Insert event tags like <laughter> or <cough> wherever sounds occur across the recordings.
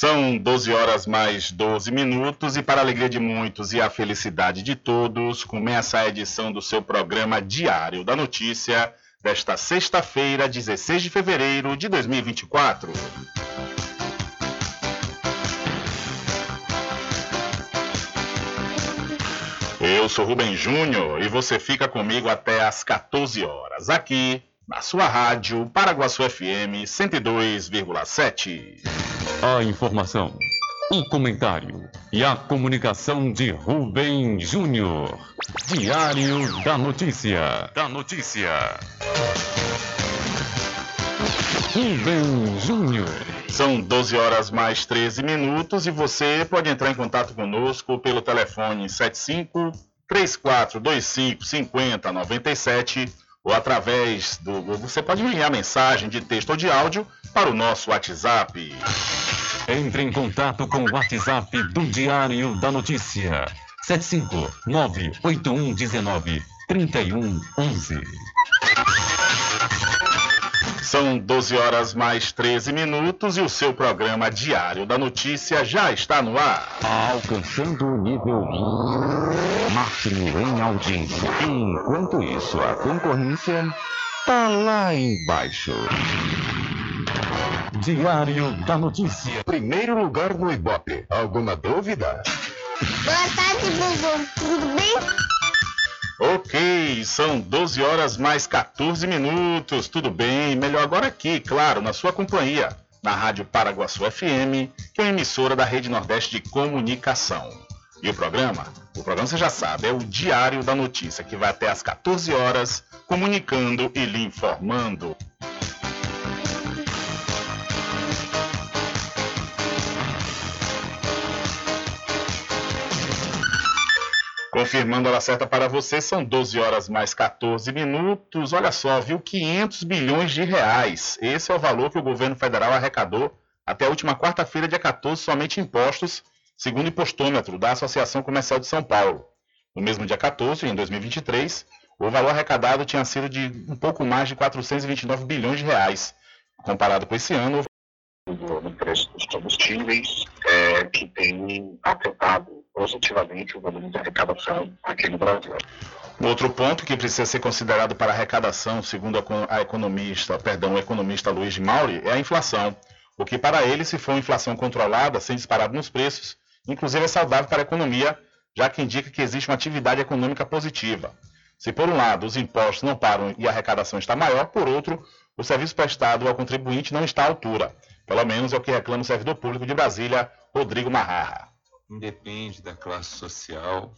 São 12 horas mais 12 minutos e para a alegria de muitos e a felicidade de todos, começa a edição do seu programa Diário da Notícia desta sexta-feira, 16 de fevereiro de 2024. Eu sou Rubem Júnior e você fica comigo até às 14 horas, aqui na sua rádio Paraguaçu FM 102,7. A informação, o comentário e a comunicação de Rubem Júnior. Diário da Notícia. Da Notícia. Rubem Júnior. São 12 horas mais 13 minutos e você pode entrar em contato conosco pelo telefone 75 3425 5097 ou através do. Você pode enviar mensagem de texto ou de áudio para o nosso WhatsApp. Entre em contato com o WhatsApp do Diário da Notícia. 759-8119-3111. São 12 horas mais 13 minutos e o seu programa Diário da Notícia já está no ar. Alcançando o nível máximo em audiência. Enquanto isso, a concorrência está lá embaixo. Diário da Notícia. Primeiro lugar no Ibope. Alguma dúvida? Boa tarde, Bubu. Tudo bem? Ok, são 12 horas mais 14 minutos. Tudo bem? Melhor agora aqui, claro, na sua companhia, na Rádio Paraguaçu FM, que é emissora da Rede Nordeste de Comunicação. E o programa? O programa você já sabe, é o Diário da Notícia, que vai até às 14 horas, comunicando e lhe informando. Confirmando a hora certa para você, são 12 horas mais 14 minutos. Olha só, viu? 500 bilhões de reais. Esse é o valor que o governo federal arrecadou até a última quarta-feira, dia 14, somente impostos, segundo o impostômetro da Associação Comercial de São Paulo. No mesmo dia 14, em 2023, o valor arrecadado tinha sido de um pouco mais de 429 bilhões de reais. Comparado com esse ano, no preço dos combustíveis, é, que tem afetado positivamente o volume de arrecadação aqui no Brasil. Outro ponto que precisa ser considerado para a arrecadação, segundo a economista, perdão, o economista Luiz de Mauri, é a inflação. O que para ele, se for inflação controlada, sem disparar nos preços, inclusive é saudável para a economia, já que indica que existe uma atividade econômica positiva. Se por um lado os impostos não param e a arrecadação está maior, por outro, o serviço prestado ao contribuinte não está à altura. Pelo menos é o que reclama o servidor público de Brasília, Rodrigo Marrara. Independe da classe social,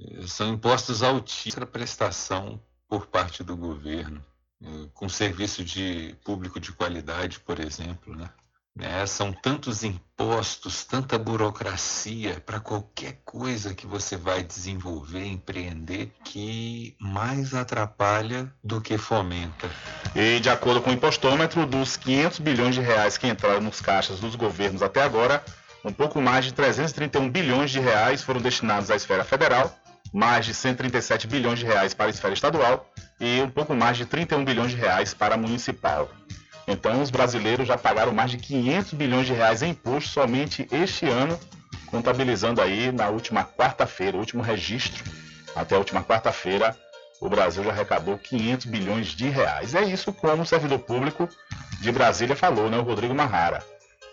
eh, são impostos altíssimos prestação por parte do governo, eh, com serviço de público de qualidade, por exemplo, né? Né? São tantos impostos, tanta burocracia para qualquer coisa que você vai desenvolver, empreender, que mais atrapalha do que fomenta. E de acordo com o impostômetro, dos 500 bilhões de reais que entraram nos caixas dos governos até agora, um pouco mais de 331 bilhões de reais foram destinados à esfera federal, mais de 137 bilhões de reais para a esfera estadual e um pouco mais de 31 bilhões de reais para a municipal. Então, os brasileiros já pagaram mais de 500 bilhões de reais em imposto somente este ano, contabilizando aí na última quarta-feira, último registro, até a última quarta-feira, o Brasil já arrecadou 500 bilhões de reais. É isso como o servidor público de Brasília falou, né, o Rodrigo Marrara.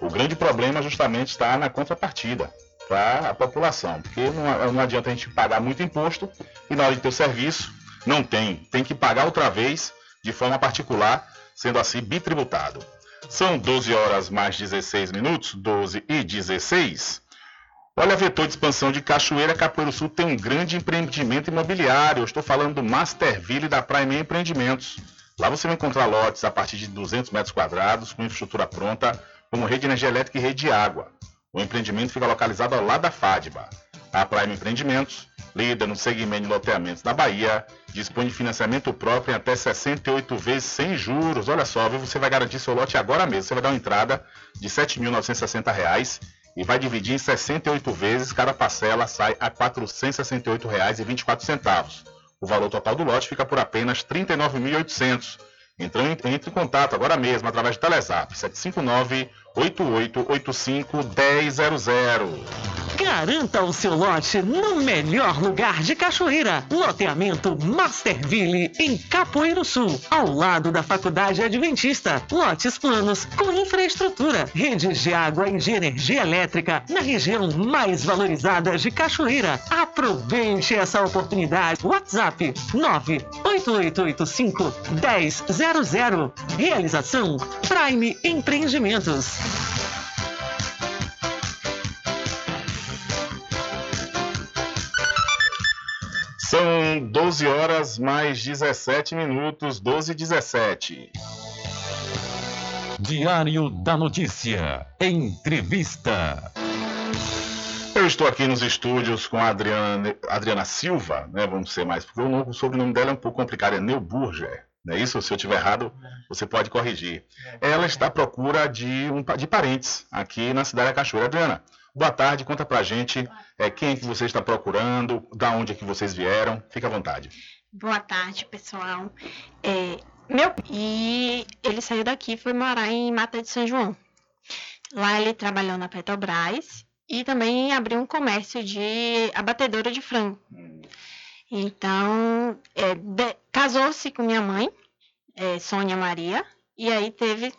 O grande problema justamente está na contrapartida para a população, porque não, não adianta a gente pagar muito imposto e na hora de ter o serviço não tem, tem que pagar outra vez de forma particular sendo assim bitributado. São 12 horas mais 16 minutos, 12 e 16. Olha, vetor de expansão de Cachoeira, Capoeiro Sul tem um grande empreendimento imobiliário. Eu estou falando do Masterville da Prime Empreendimentos. Lá você vai encontrar lotes a partir de 200 metros quadrados, com infraestrutura pronta, como rede de energia elétrica e rede de água. O empreendimento fica localizado ao lado da FADBA. A Prime Empreendimentos líder no segmento de loteamentos da Bahia, dispõe de financiamento próprio em até 68 vezes sem juros. Olha só, você vai garantir seu lote agora mesmo. Você vai dar uma entrada de R$ 7.960 e vai dividir em 68 vezes. Cada parcela sai a R$ 468,24. O valor total do lote fica por apenas R$ 39.800. Então entre em contato agora mesmo através do Telezap 759 8885 1000. Garanta o seu lote no melhor lugar de Cachoeira. Loteamento Masterville, em Capoeiro Sul, ao lado da Faculdade Adventista. Lotes planos com infraestrutura, redes de água e de energia elétrica na região mais valorizada de Cachoeira. Aproveite essa oportunidade. WhatsApp 98885 1000. Realização Prime Empreendimentos. São 12 horas mais 17 minutos, 12 e 17. Diário da Notícia. Entrevista. Eu estou aqui nos estúdios com a Adriana, Adriana Silva, né? Vamos ser mais, porque o sobrenome dela é um pouco complicado, é Neuburger. Não é isso? Se eu estiver errado, você pode corrigir. Ela está à procura de, um, de parentes aqui na cidade da Cachoeira. Adriana, Boa tarde, conta pra gente é, quem é que você está procurando, da onde é que vocês vieram, fica à vontade. Boa tarde, pessoal. É, meu e ele saiu daqui e foi morar em Mata de São João. Lá ele trabalhou na Petrobras e também abriu um comércio de abatedora de frango. Então, é, casou-se com minha mãe, é, Sônia Maria, e aí teve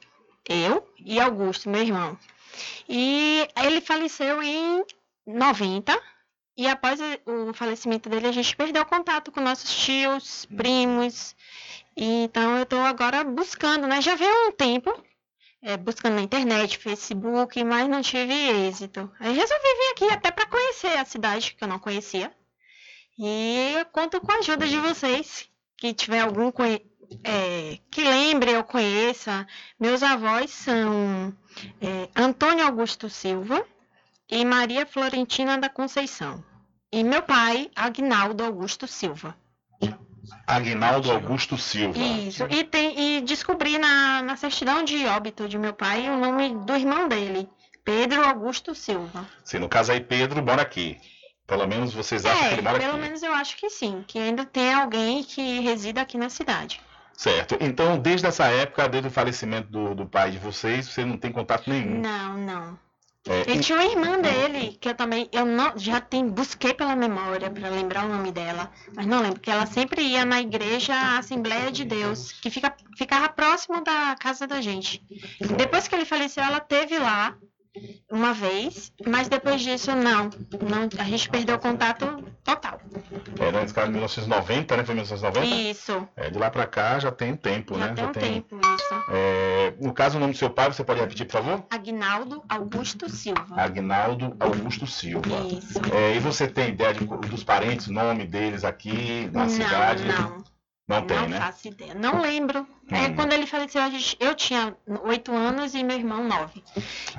eu e Augusto, meu irmão. E ele faleceu em 90. E após o falecimento dele, a gente perdeu contato com nossos tios, primos. E, então eu estou agora buscando, né? Já veio um tempo é, buscando na internet, Facebook, mas não tive êxito. Aí resolvi vir aqui até para conhecer a cidade que eu não conhecia. E eu conto com a ajuda de vocês, que tiver algum é, que lembre ou conheça. Meus avós são é, Antônio Augusto Silva e Maria Florentina da Conceição. E meu pai, Agnaldo Augusto Silva. Agnaldo Augusto Silva. Isso. E, tem, e descobri na, na certidão de óbito de meu pai o nome do irmão dele, Pedro Augusto Silva. Sim, no caso aí, Pedro mora aqui. Pelo menos vocês acham que ele É, mora pelo aqui. menos eu acho que sim, que ainda tem alguém que resida aqui na cidade. Certo. Então, desde essa época, desde o falecimento do, do pai de vocês, você não tem contato nenhum. Não, não. É, Ele tinha uma irmã dele, que eu também, eu não, já tem, busquei pela memória para lembrar o nome dela, mas não lembro, que ela sempre ia na igreja Assembleia de Deus, que fica, ficava próximo da casa da gente. Depois que ele faleceu, ela teve lá uma vez, mas depois disso não, não a gente perdeu o contato total. é, nesse caso, em 1990, né? Foi 1990? Isso, É, de lá pra cá já tem tempo, já né? tem um tempo isso. É, no caso, o nome do seu pai, você pode repetir, por favor? Agnaldo Augusto Silva. Agnaldo Augusto Silva. Isso. É, e você tem ideia de- dos parentes, nome deles aqui na não, cidade? não. Não tem, não né? faço ideia. Não lembro. É, Hum. quando ele faleceu, a gente, eu tinha oito anos e meu irmão nove.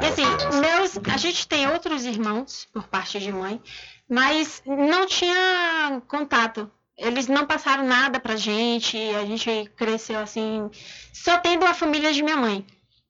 E assim, criança. meus, a gente tem outros irmãos por parte de mãe, mas não tinha contato. Eles não passaram nada pra gente, a gente cresceu assim, só tendo a família de minha mãe.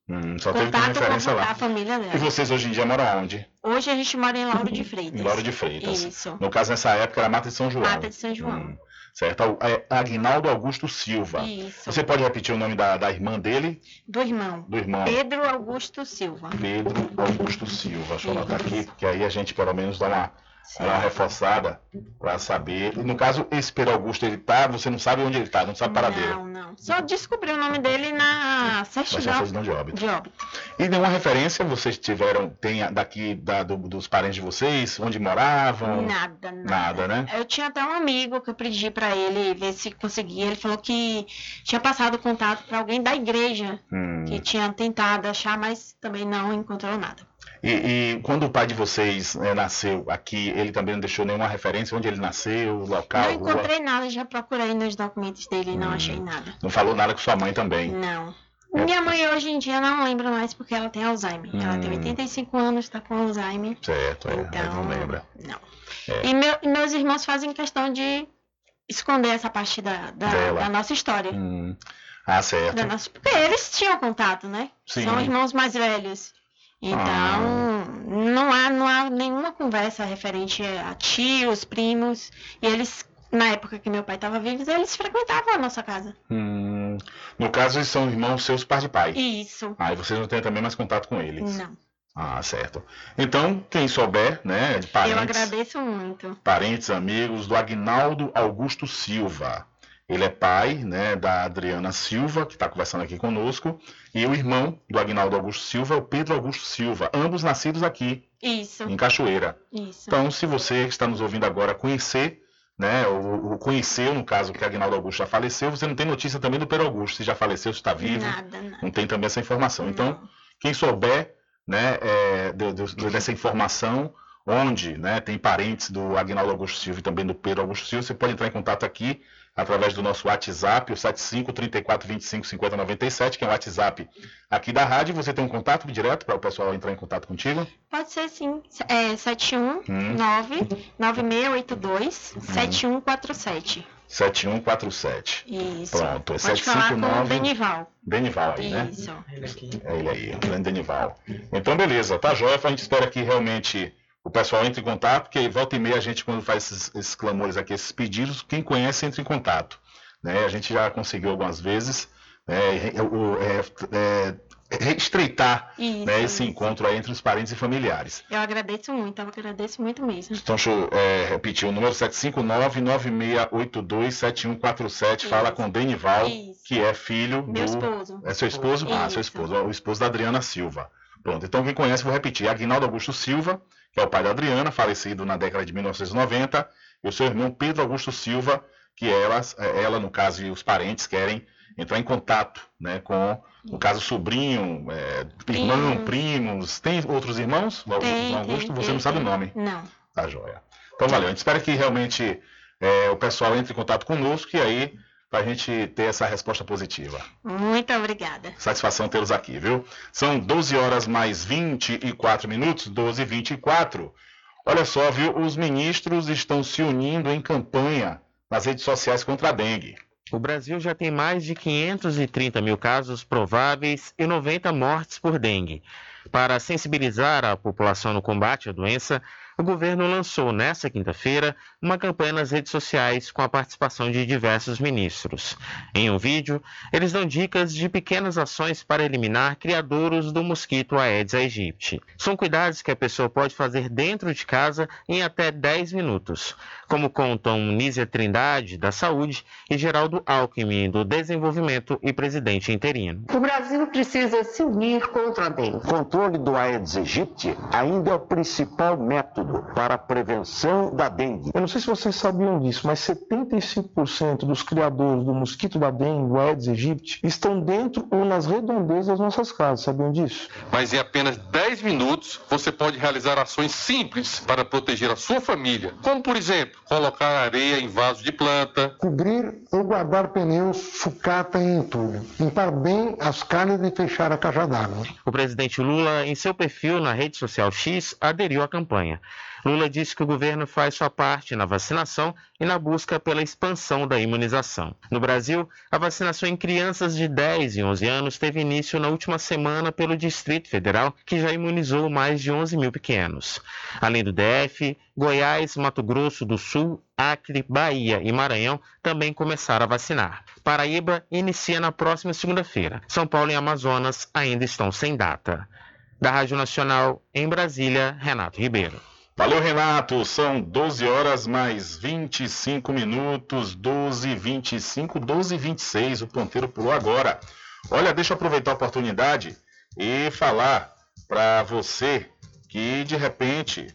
Hum, só teve contato referência com lá. a família E vocês hoje em dia moram onde? Hoje a gente mora em Lauro de <laughs> Freitas. Em Lauro de Freitas. Isso. No caso, nessa época, era Mata de São João. Mata de São João. Hum, certo. É Agnaldo Augusto Silva. Isso. Você pode repetir o nome da, da irmã dele? Do irmão. Do irmão? Pedro Augusto Silva. Pedro Augusto Silva. Deixa eu anotar aqui, porque aí a gente pelo menos dá uma, dá uma reforçada para saber. E no caso, esse Pedro Augusto, ele tá, você não sabe onde ele tá, não sabe paradeiro. Não, não. Só descobri o nome dele na ser uma certidão certidão de óbito. de óbito. E nenhuma referência vocês tiveram, tem daqui da- do- dos parentes de vocês, onde moravam? Nada, nada. Nada, né? Eu tinha até um amigo que eu pedi pra ele ver se conseguia. Ele falou que tinha passado contato pra alguém da igreja Hum. que tinha tentado achar, mas também não encontrou nada. E, e quando o pai de vocês né, nasceu aqui, ele também não deixou nenhuma referência onde ele nasceu, local, não rua? encontrei nada, já procurei nos documentos dele e não Hum. achei nada. Não falou nada com sua mãe também. Não. É. Minha mãe hoje em dia não lembra mais porque ela tem Alzheimer. Ela tem Hum. 85 anos, tá com Alzheimer. Certo, é, Então, não lembra. Não. É. E meu- meus irmãos fazem questão de esconder essa parte da, da, da nossa história. Hum. Ah, certo. Da nossa- porque eles tinham contato, né? Sim. São irmãos mais velhos. Então, Ah. não, há, não há nenhuma conversa referente a tios, primos. E eles, na época que meu pai estava vivo, eles frequentavam a nossa casa. Hum. No caso, eles são irmãos seus par de pai. Isso. Ah, e vocês não têm também mais contato com eles? Não. Ah, certo. Então, quem souber, né, de parentes, Eu agradeço muito. parentes, amigos do Agnaldo Augusto Silva. Ele é pai, né, da Adriana Silva, que está conversando aqui conosco, e o irmão do Agnaldo Augusto Silva é o Pedro Augusto Silva, ambos nascidos aqui, Isso. em Cachoeira. Isso. Então, se você que está nos ouvindo agora conhecer, né, ou, ou conheceu, no caso, que Agnaldo Augusto já faleceu, você não tem notícia também do Pedro Augusto, se já faleceu, se está vivo, Nada, nada. não tem também essa informação. Então, Não. quem souber né, é, do- do- dessa informação, onde né, tem parentes do Agnaldo Augusto Silva e também do Pedro Augusto Silva, você pode entrar em contato aqui através do nosso WhatsApp, o 75 34 25 50 97, que é o WhatsApp aqui da rádio. Você tem um contato direto para o pessoal entrar em contato contigo? Pode ser sim. É 719 9682 7147. 7147. Isso. Pronto, é Pode falar com o 759. Benival. Benival aí, né? Isso. É ele aí, o grande Denival. Então, beleza, tá joia. A gente espera que realmente o pessoal entre em contato, porque volta e meia a gente, quando faz esses, esses clamores aqui, esses pedidos, quem conhece entra em contato. Né? A gente já conseguiu algumas vezes né, o- é, é, estreitar Isso, né, esse isso. encontro aí entre os parentes e familiares. Eu agradeço muito, eu agradeço muito mesmo. Então, deixa eu é, repetir, o número 759-9682-7147, fala com Denival, Isso. que é filho Meu do... esposo. É seu esposo? Ah, seu esposo. O esposo da Adriana Silva. Pronto. Então, quem conhece, vou repetir. Aguinaldo Augusto Silva, que é o pai da Adriana, falecido na década de 1990. E o seu irmão Pedro Augusto Silva, que ela, ela no caso, e os parentes querem entrar em contato né, com, no caso, sobrinho, é, irmão, primos. Tem outros irmãos? Tem, Augusto? tem, Você tem, não sabe o nome. Não. Tá joia. Então, valeu. A gente espera que realmente é, o pessoal entre em contato conosco e aí, para a gente ter essa resposta positiva. Muito obrigada. Satisfação tê-los aqui, viu? São 12 horas mais 24 minutos, 12 e 24. Olha só, viu? Os ministros estão se unindo em campanha nas redes sociais contra a dengue. O Brasil já tem mais de 530 mil casos prováveis e 90 mortes por dengue. Para sensibilizar a população no combate à doença, o governo lançou nesta quinta-feira uma campanha nas redes sociais com a participação de diversos ministros. Em um vídeo, eles dão dicas de pequenas ações para eliminar criadouros do mosquito Aedes aegypti. São cuidados que a pessoa pode fazer dentro de casa em até 10 minutos, como contam Nízia Trindade, da Saúde, e Geraldo Alckmin, do Desenvolvimento e presidente interino. O Brasil precisa se unir contra a dengue. O controle do Aedes aegypti ainda é o principal método para a prevenção da dengue. Eu não sei se vocês sabiam disso, mas 75% dos criadores do mosquito da dengue, o Aedes aegypti, estão dentro ou nas redondezas das nossas casas. Sabiam disso? Mas em apenas 10 minutos você pode realizar ações simples para proteger a sua família, como por exemplo, colocar areia em vaso de planta, cobrir ou guardar pneus, sucata e entulho, limpar bem as calhas e fechar a caixa d'água. O presidente Lula, em seu perfil na rede social X, aderiu à campanha. Lula disse que o governo faz sua parte na vacinação e na busca pela expansão da imunização. No Brasil, a vacinação em crianças de 10 e 11 anos teve início na última semana pelo Distrito Federal, que já imunizou mais de 11 mil pequenos. Além do DF, Goiás, Mato Grosso do Sul, Acre, Bahia e Maranhão também começaram a vacinar. Paraíba inicia na próxima segunda-feira. São Paulo e Amazonas ainda estão sem data. Da Rádio Nacional, em Brasília, Renato Ribeiro. Valeu, Renato. São 12 horas mais 25 minutos, 12, 25, 12 e 26. O ponteiro pulou agora. Olha, deixa eu aproveitar a oportunidade e falar para você que de repente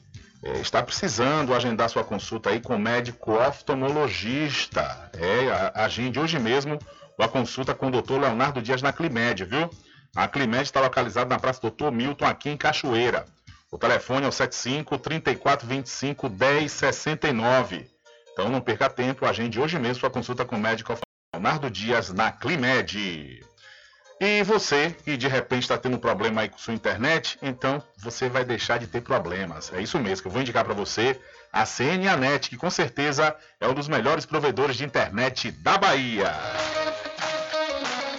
é, está precisando agendar sua consulta aí com o médico oftalmologista. É, agende hoje mesmo a consulta com o doutor Leonardo Dias na Climed, viu? A Climed está localizada na Praça Doutor Milton, aqui em Cachoeira. O telefone é o 75 3425 1069. Então não perca tempo, agende hoje mesmo sua consulta com o médico Leonardo Dias na Climed. E você que de repente está tendo problema aí com sua internet, então você vai deixar de ter problemas. É isso mesmo que eu vou indicar para você a CNAnet, que com certeza é um dos melhores provedores de internet da Bahia.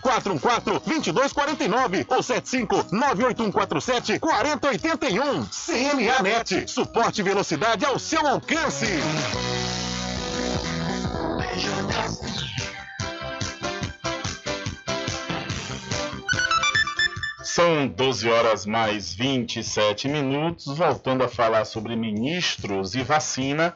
2249 ou 75 98147 4081. CNA Net. Suporte e velocidade ao seu alcance. São 12 horas mais 27 minutos. Voltando a falar sobre ministros e vacina,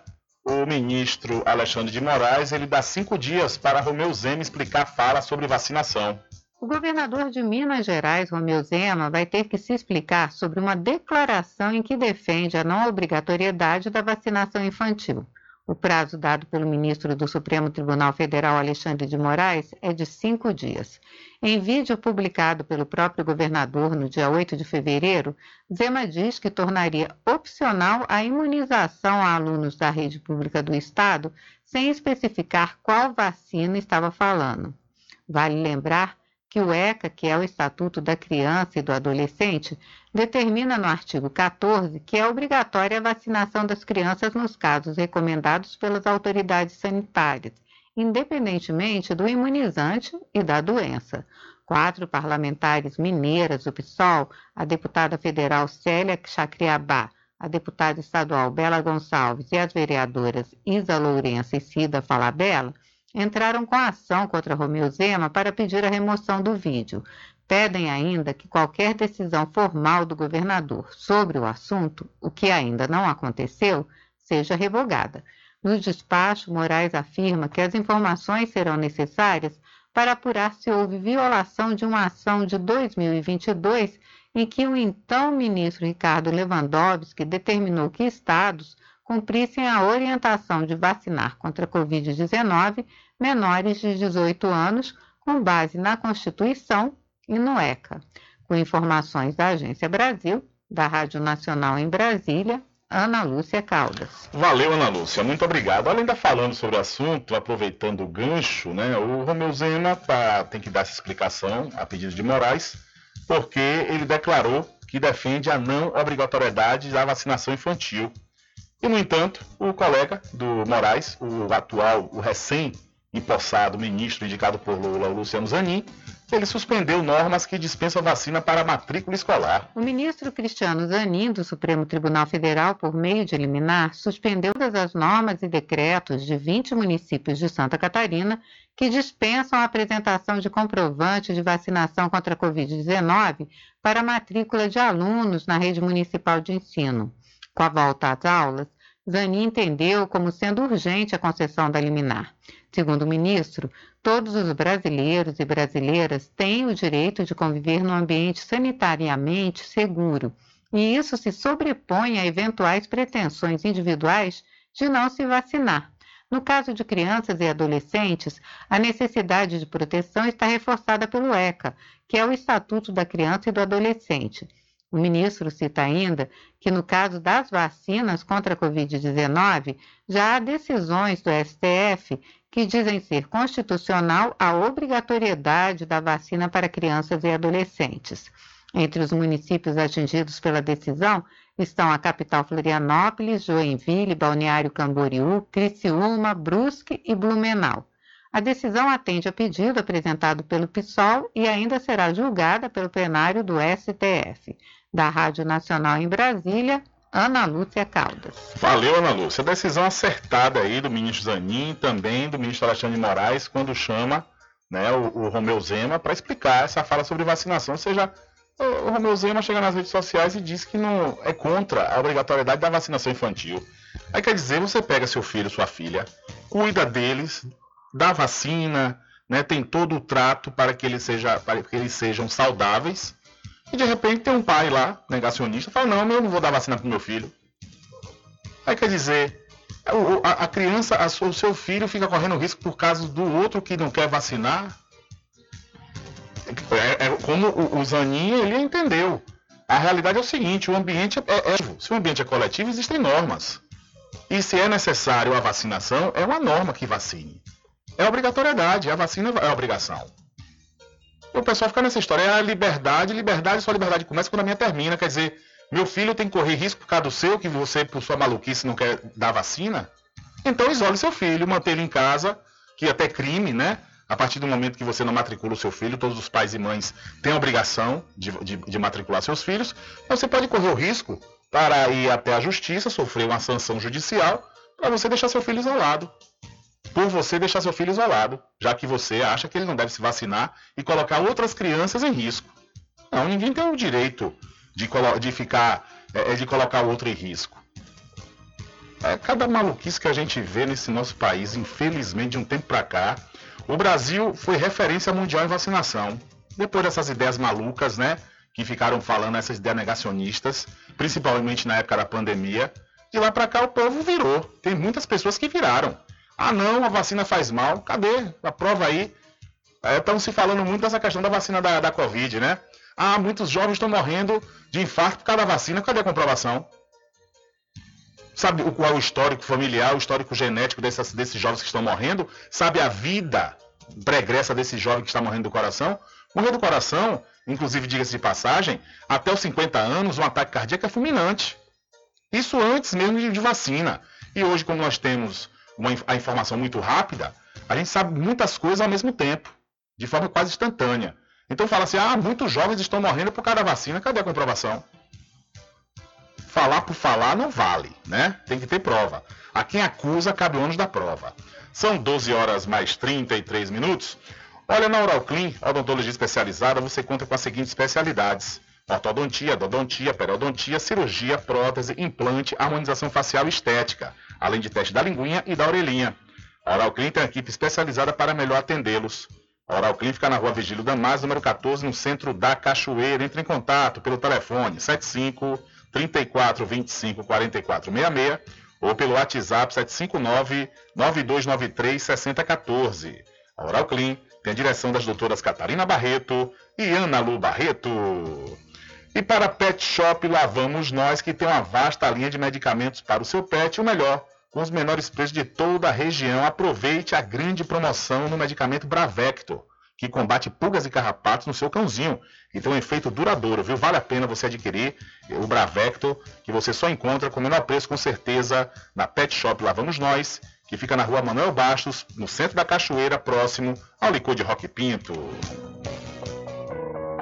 o ministro Alexandre de Moraes ele dá cinco dias para Romeu Zema explicar fala sobre vacinação. O governador de Minas Gerais, Romeu Zema, vai ter que se explicar sobre uma declaração em que defende a não obrigatoriedade da vacinação infantil. O prazo dado pelo ministro do Supremo Tribunal Federal, Alexandre de Moraes, é de cinco dias. Em vídeo publicado pelo próprio governador no dia 8 de fevereiro, Zema diz que tornaria opcional a imunização a alunos da rede pública do Estado, sem especificar qual vacina estava falando. Vale lembrar que o ECA, que é o Estatuto da Criança e do Adolescente, determina no artigo 14 que é obrigatória a vacinação das crianças nos casos recomendados pelas autoridades sanitárias, independentemente do imunizante e da doença. Quatro parlamentares mineiras do PSOL, a deputada federal Célia Chacriabá, a deputada estadual Bela Gonçalves e as vereadoras Isa Lourenço e Cida Falabella, entraram com ação contra Romeu Zema para pedir a remoção do vídeo. Pedem ainda que qualquer decisão formal do governador sobre o assunto, o que ainda não aconteceu, seja revogada. No despacho, Moraes afirma que as informações serão necessárias para apurar se houve violação de uma ação de 2022 em que o então ministro Ricardo Lewandowski determinou que estados cumprissem a orientação de vacinar contra a Covid-19 menores de 18 anos, com base na Constituição e no ECA. Com informações da Agência Brasil, da Rádio Nacional em Brasília, Ana Lúcia Caldas. Valeu, Ana Lúcia, muito obrigado. Além de falando sobre o assunto, aproveitando o gancho, né, o Romeu Zema tá, tem que dar essa explicação a pedido de Moraes, porque ele declarou que defende a não obrigatoriedade da vacinação infantil. E, no entanto, o colega do Moraes, o atual, o recém-empossado ministro indicado por Lula, Luciano Zanin, ele suspendeu normas que dispensam vacina para matrícula escolar. O ministro Cristiano Zanin, do Supremo Tribunal Federal, por meio de liminar, suspendeu todas as normas e decretos de 20 municípios de Santa Catarina que dispensam a apresentação de comprovante de vacinação contra a Covid-19 para matrícula de alunos na rede municipal de ensino. Com a volta às aulas, Zanin entendeu como sendo urgente a concessão da liminar. Segundo o ministro, todos os brasileiros e brasileiras têm o direito de conviver num ambiente sanitariamente seguro, e isso se sobrepõe a eventuais pretensões individuais de não se vacinar. No caso de crianças e adolescentes, a necessidade de proteção está reforçada pelo ECA, que é o Estatuto da Criança e do Adolescente. O ministro cita ainda que, no caso das vacinas contra a Covid-19, já há decisões do STF que dizem ser constitucional a obrigatoriedade da vacina para crianças e adolescentes. Entre os municípios atingidos pela decisão estão a capital Florianópolis, Joinville, Balneário Camboriú, Criciúma, Brusque e Blumenau. A decisão atende a pedido apresentado pelo PSOL e ainda será julgada pelo plenário do STF da Rádio Nacional em Brasília, Ana Lúcia Caldas. Valeu, Ana Lúcia. Decisão acertada aí do ministro Zanin, também do ministro Alexandre Moraes, quando chama né, o, o Romeu Zema para explicar essa fala sobre vacinação. Ou seja, o Romeu Zema chega nas redes sociais e diz que não é contra a obrigatoriedade da vacinação infantil. Aí quer dizer, você pega seu filho, sua filha, cuida deles, dá vacina, né, tem todo o trato para que eles, seja, para que eles sejam saudáveis e de repente tem um pai lá, negacionista, fala, não, eu não vou dar vacina pro meu filho. Aí quer dizer, a, criança, o seu filho fica correndo risco por causa do outro que não quer vacinar. É, é como o, o Zanin, ele entendeu. A realidade é o seguinte, o ambiente é, é, se o ambiente é coletivo, existem normas. E se é necessário a vacinação, é uma norma que vacine. É obrigatoriedade, a vacina é obrigação. O pessoal fica nessa história, é a liberdade, liberdade, sua liberdade começa quando a minha termina. Quer dizer, meu filho tem que correr risco por causa do seu, que você, por sua maluquice, não quer dar vacina? Então isole seu filho, manter ele em casa, que é até crime, né? A partir do momento que você não matricula o seu filho, todos os pais e mães têm a obrigação de, de, de matricular seus filhos, mas você pode correr o risco para ir até a justiça, sofrer uma sanção judicial, para você deixar seu filho isolado por você deixar seu filho isolado, já que você acha que ele não deve se vacinar e colocar outras crianças em risco. Não, ninguém tem o direito de, de ficar, é, é, de colocar o outro em risco. É, cada maluquice que a gente vê nesse nosso país, infelizmente, de um tempo para cá, o Brasil foi referência mundial em vacinação. Depois dessas ideias malucas, né, que ficaram falando, essas ideias negacionistas, principalmente na época da pandemia, de lá para cá o povo virou. Tem muitas pessoas que viraram. Ah, não, a vacina faz mal. Cadê? A prova aí. Estão é, se falando muito dessa questão da vacina da, da Covid, né? Ah, muitos jovens estão morrendo de infarto por causa da vacina. Cadê a comprovação? Sabe qual é o histórico familiar, o histórico genético desses, desses jovens que estão morrendo? Sabe a vida pregressa desse jovem que está morrendo do coração? Morrer do coração, inclusive, diga-se de passagem, até os 50 anos, um ataque cardíaco é fulminante. Isso antes mesmo de, de vacina. E hoje, como nós temos uma, a informação muito rápida, a gente sabe muitas coisas ao mesmo tempo, de forma quase instantânea. Então fala assim, ah, muitos jovens estão morrendo por causa da vacina, cadê a comprovação? Falar por falar não vale, né? Tem que ter prova. A quem acusa cabe o ônus da prova. São 12 horas mais 33 minutos. Olha, na Oral Clean, odontologia especializada, você conta com as seguintes especialidades. Ortodontia, odontia, periodontia, cirurgia, prótese, implante, harmonização facial e estética além de teste da linguinha e da orelhinha. A Oral Clean tem uma equipe especializada para melhor atendê-los. A Oral Clean fica na rua Vigílio Damas, número 14, no centro da Cachoeira. Entre em contato pelo telefone 75 34 25 44 66 ou pelo WhatsApp 759 9293 6014. A Oral Clean tem a direção das doutoras Catarina Barreto e Ana Lu Barreto. E para Pet Shop, lá vamos nós, que tem uma vasta linha de medicamentos para o seu pet, o melhor, com os menores preços de toda a região. Aproveite a grande promoção no medicamento Bravector, que combate pulgas e carrapatos no seu cãozinho e tem um efeito duradouro, viu? Vale a pena você adquirir o Bravector, que você só encontra com o menor preço, com certeza, na Pet Shop Lá Vamos Nós, que fica na rua Manuel Bastos, no centro da Cachoeira, próximo ao licor de Rock Pinto.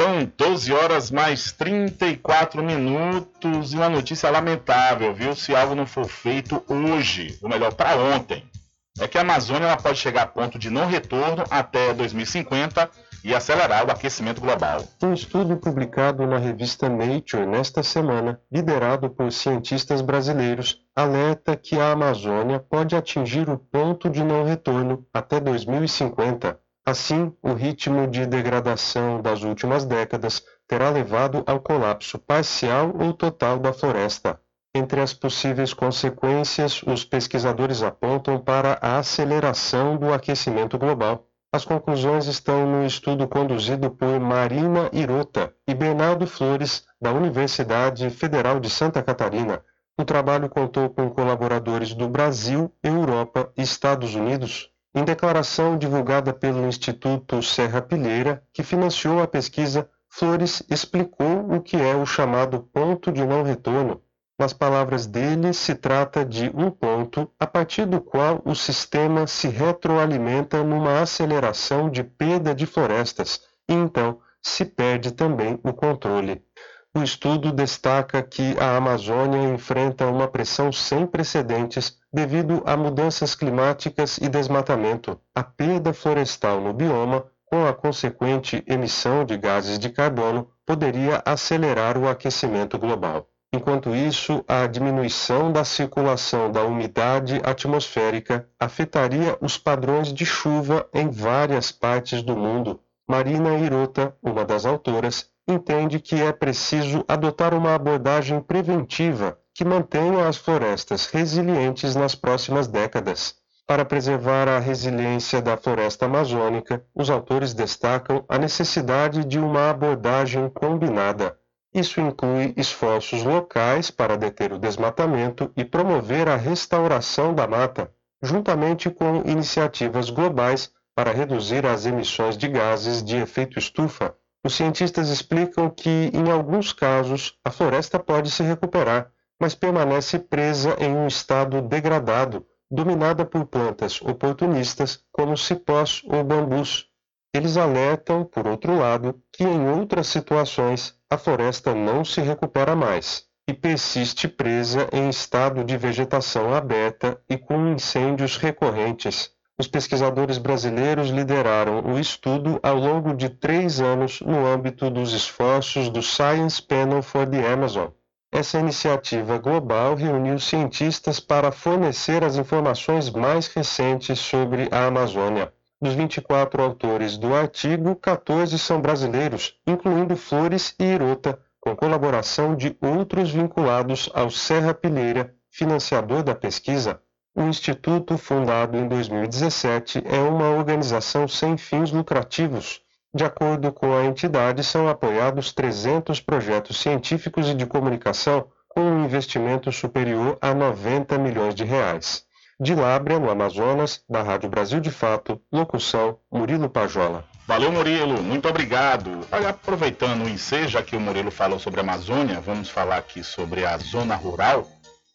São 12 horas mais 34 minutos e uma notícia lamentável, viu? Se algo não for feito hoje, ou melhor, para ontem, é que a Amazônia pode chegar a ponto de não retorno até 2050 e acelerar o aquecimento global. Um estudo publicado na revista Nature nesta semana, liderado por cientistas brasileiros, alerta que a Amazônia pode atingir o ponto de não retorno até 2050 Assim, o ritmo de degradação das últimas décadas terá levado ao colapso parcial ou total da floresta. Entre as possíveis consequências, os pesquisadores apontam para a aceleração do aquecimento global. As conclusões estão no estudo conduzido por Marina Irota e Bernardo Flores, da Universidade Federal de Santa Catarina. O trabalho contou com colaboradores do Brasil, Europa e Estados Unidos. Em declaração divulgada pelo Instituto Serra Pilheira, que financiou a pesquisa, Flores explicou o que é o chamado ponto de não retorno. Nas palavras dele, se trata de um ponto a partir do qual o sistema se retroalimenta numa aceleração de perda de florestas e então se perde também o controle. O estudo destaca que a Amazônia enfrenta uma pressão sem precedentes devido a mudanças climáticas e desmatamento, a perda florestal no bioma, com a consequente emissão de gases de carbono, poderia acelerar o aquecimento global. Enquanto isso, a diminuição da circulação da umidade atmosférica afetaria os padrões de chuva em várias partes do mundo. Marina Hirota, uma das autoras, entende que é preciso adotar uma abordagem preventiva que mantenha as florestas resilientes nas próximas décadas. Para preservar a resiliência da floresta amazônica, os autores destacam a necessidade de uma abordagem combinada. Isso inclui esforços locais para deter o desmatamento e promover a restauração da mata, juntamente com iniciativas globais para reduzir as emissões de gases de efeito estufa. Os cientistas explicam que, em alguns casos, a floresta pode se recuperar, mas permanece presa em um estado degradado, dominada por plantas oportunistas como cipós ou bambus. Eles alertam, por outro lado, que em outras situações a floresta não se recupera mais e persiste presa em estado de vegetação aberta e com incêndios recorrentes. Os pesquisadores brasileiros lideraram o estudo ao longo de três anos no âmbito dos esforços do Science Panel for the Amazon, essa iniciativa global reuniu cientistas para fornecer as informações mais recentes sobre a Amazônia. Dos 24 autores do artigo, 14 são brasileiros, incluindo Flores e Irota, com colaboração de outros vinculados ao Serra Pilheira, financiador da pesquisa. O Instituto, fundado em 2017, é uma organização sem fins lucrativos de acordo com a entidade, são apoiados 300 projetos científicos e de comunicação com um investimento superior a 90 milhões de reais. De Lábrea, no Amazonas, da Rádio Brasil de Fato, locução Murilo Pajola. Valeu, Murilo, muito obrigado. Aproveitando o ensejo, que o Murilo falou sobre a Amazônia, vamos falar aqui sobre a zona rural,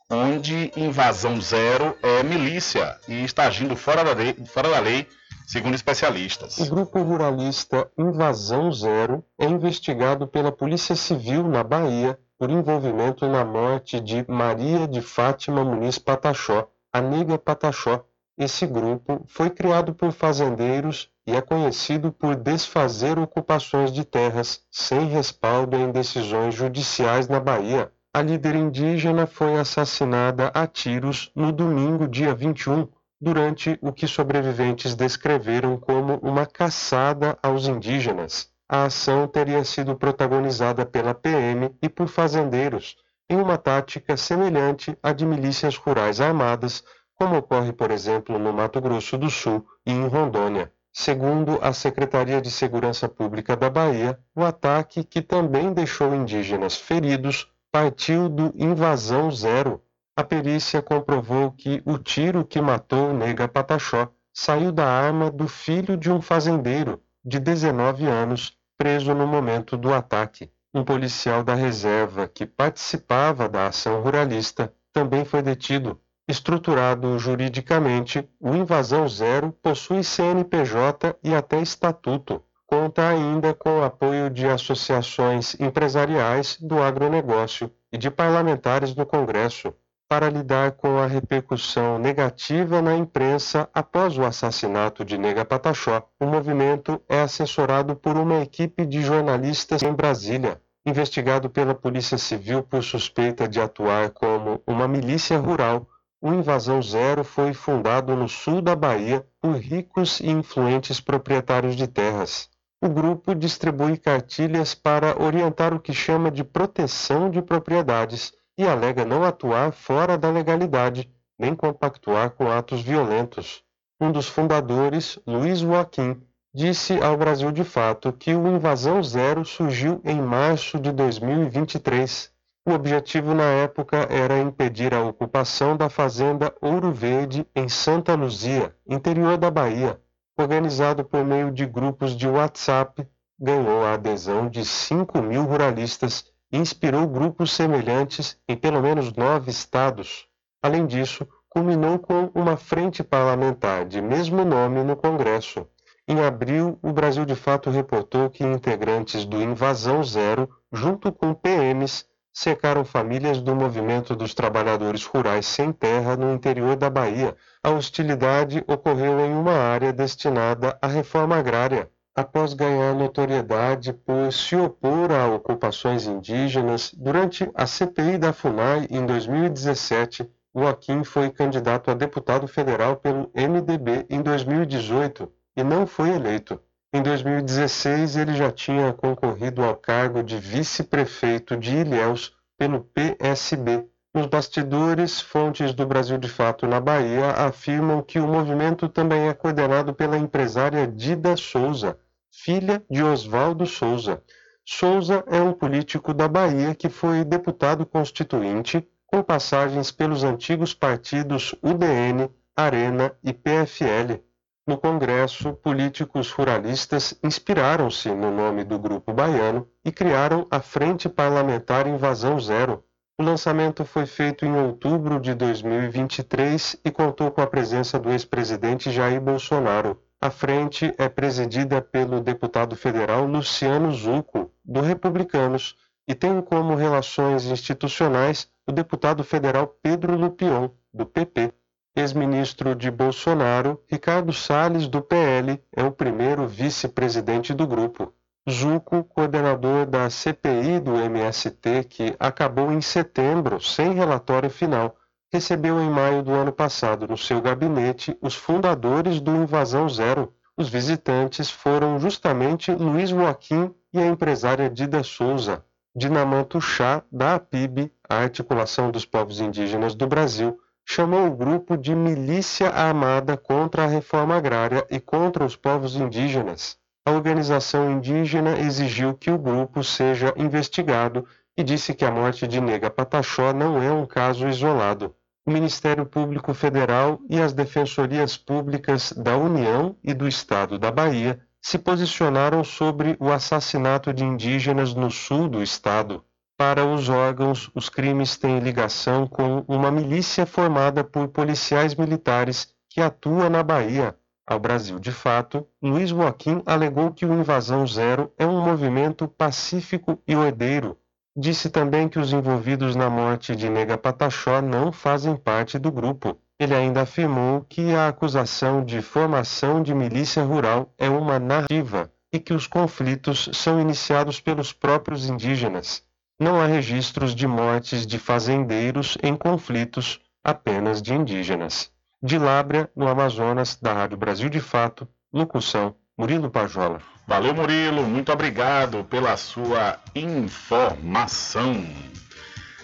onde invasão zero é milícia e está agindo fora da lei, fora da lei segundo especialistas. O grupo ruralista Invasão Zero é investigado pela Polícia Civil na Bahia por envolvimento na morte de Maria de Fátima Muniz Pataxó, a nega Pataxó. Esse grupo foi criado por fazendeiros e é conhecido por desfazer ocupações de terras sem respaldo em decisões judiciais na Bahia. A líder indígena foi assassinada a tiros no domingo, dia 21, durante o que sobreviventes descreveram como uma caçada aos indígenas. A ação teria sido protagonizada pela PM e por fazendeiros, em uma tática semelhante à de milícias rurais armadas, como ocorre, por exemplo, no Mato Grosso do Sul e em Rondônia. Segundo a Secretaria de Segurança Pública da Bahia, o ataque, que também deixou indígenas feridos, partiu do Invasão Zero. A perícia comprovou que o tiro que matou Nega Pataxó saiu da arma do filho de um fazendeiro, de 19 anos, preso no momento do ataque. Um policial da reserva que participava da ação ruralista também foi detido. Estruturado juridicamente, o Invasão Zero possui CNPJ e até estatuto. Conta ainda com o apoio de associações empresariais do agronegócio e de parlamentares no Congresso para lidar com a repercussão negativa na imprensa após o assassinato de Nega Pataxó. O movimento é assessorado por uma equipe de jornalistas em Brasília, investigado pela Polícia Civil por suspeita de atuar como uma milícia rural. O Invasão Zero foi fundado no sul da Bahia por ricos e influentes proprietários de terras. O grupo distribui cartilhas para orientar o que chama de proteção de propriedades e alega não atuar fora da legalidade, nem compactuar com atos violentos. Um dos fundadores, Luiz Joaquim, disse ao Brasil de Fato que o Invasão Zero surgiu em março de 2023. O objetivo na época era impedir a ocupação da fazenda Ouro Verde em Santa Luzia, interior da Bahia. Organizado por meio de grupos de WhatsApp, ganhou a adesão de 5 mil ruralistas inspirou grupos semelhantes em pelo menos nove estados. Além disso, culminou com uma frente parlamentar de mesmo nome no Congresso. Em abril, o Brasil de Fato reportou que integrantes do Invasão Zero, junto com PMs, cercaram famílias do movimento dos trabalhadores rurais sem terra no interior da Bahia. A hostilidade ocorreu em uma área destinada à reforma agrária, após ganhar notoriedade por se opor a ocupações indígenas, durante a CPI da FUNAI em 2017, Joaquim foi candidato a deputado federal pelo MDB em 2018 e não foi eleito. Em 2016, ele já tinha concorrido ao cargo de vice-prefeito de Ilhéus pelo PSB. Nos bastidores, fontes do Brasil de Fato na Bahia afirmam que o movimento também é coordenado pela empresária Dida Souza, filha de Oswaldo Souza. Souza é um político da Bahia que foi deputado constituinte com passagens pelos antigos partidos UDN, Arena e PFL. No Congresso, políticos ruralistas inspiraram-se no nome do grupo baiano e criaram a Frente Parlamentar Invasão Zero. O lançamento foi feito em outubro de 2023 e contou com a presença do ex-presidente Jair Bolsonaro. A frente é presidida pelo deputado federal Luciano Zucco, do Republicanos, e tem como relações institucionais o deputado federal Pedro Lupion, do PP. Ex-ministro de Bolsonaro, Ricardo Salles, do PL, é o primeiro vice-presidente do grupo. Zucco, coordenador da CPI do MST, que acabou em setembro sem relatório final, recebeu em maio do ano passado no seu gabinete os fundadores do Invasão Zero. Os visitantes foram justamente Luiz Joaquim e a empresária Dida Souza. Dinamanto Chá, da APIB, a Articulação dos Povos Indígenas do Brasil, chamou o grupo de milícia armada contra a reforma agrária e contra os povos indígenas. A organização indígena exigiu que o grupo seja investigado e disse que a morte de Nega Pataxó não é um caso isolado o Ministério Público Federal e as defensorias públicas da União e do Estado da Bahia se posicionaram sobre o assassinato de indígenas no sul do estado. Para os órgãos, os crimes têm ligação com uma milícia formada por policiais militares que atua na Bahia. Ao Brasil de Fato, Luiz Joaquim alegou que o Invasão Zero é um movimento pacífico e ordeiro Disse também que os envolvidos na morte de Nega Pataxó não fazem parte do grupo. Ele ainda afirmou que a acusação de formação de milícia rural é uma narrativa e que os conflitos são iniciados pelos próprios indígenas. Não há registros de mortes de fazendeiros em conflitos apenas de indígenas. De Lábrea, no Amazonas, da Rádio Brasil de Fato, locução Murilo Pajola. Valeu, Murilo. Muito obrigado pela sua informação.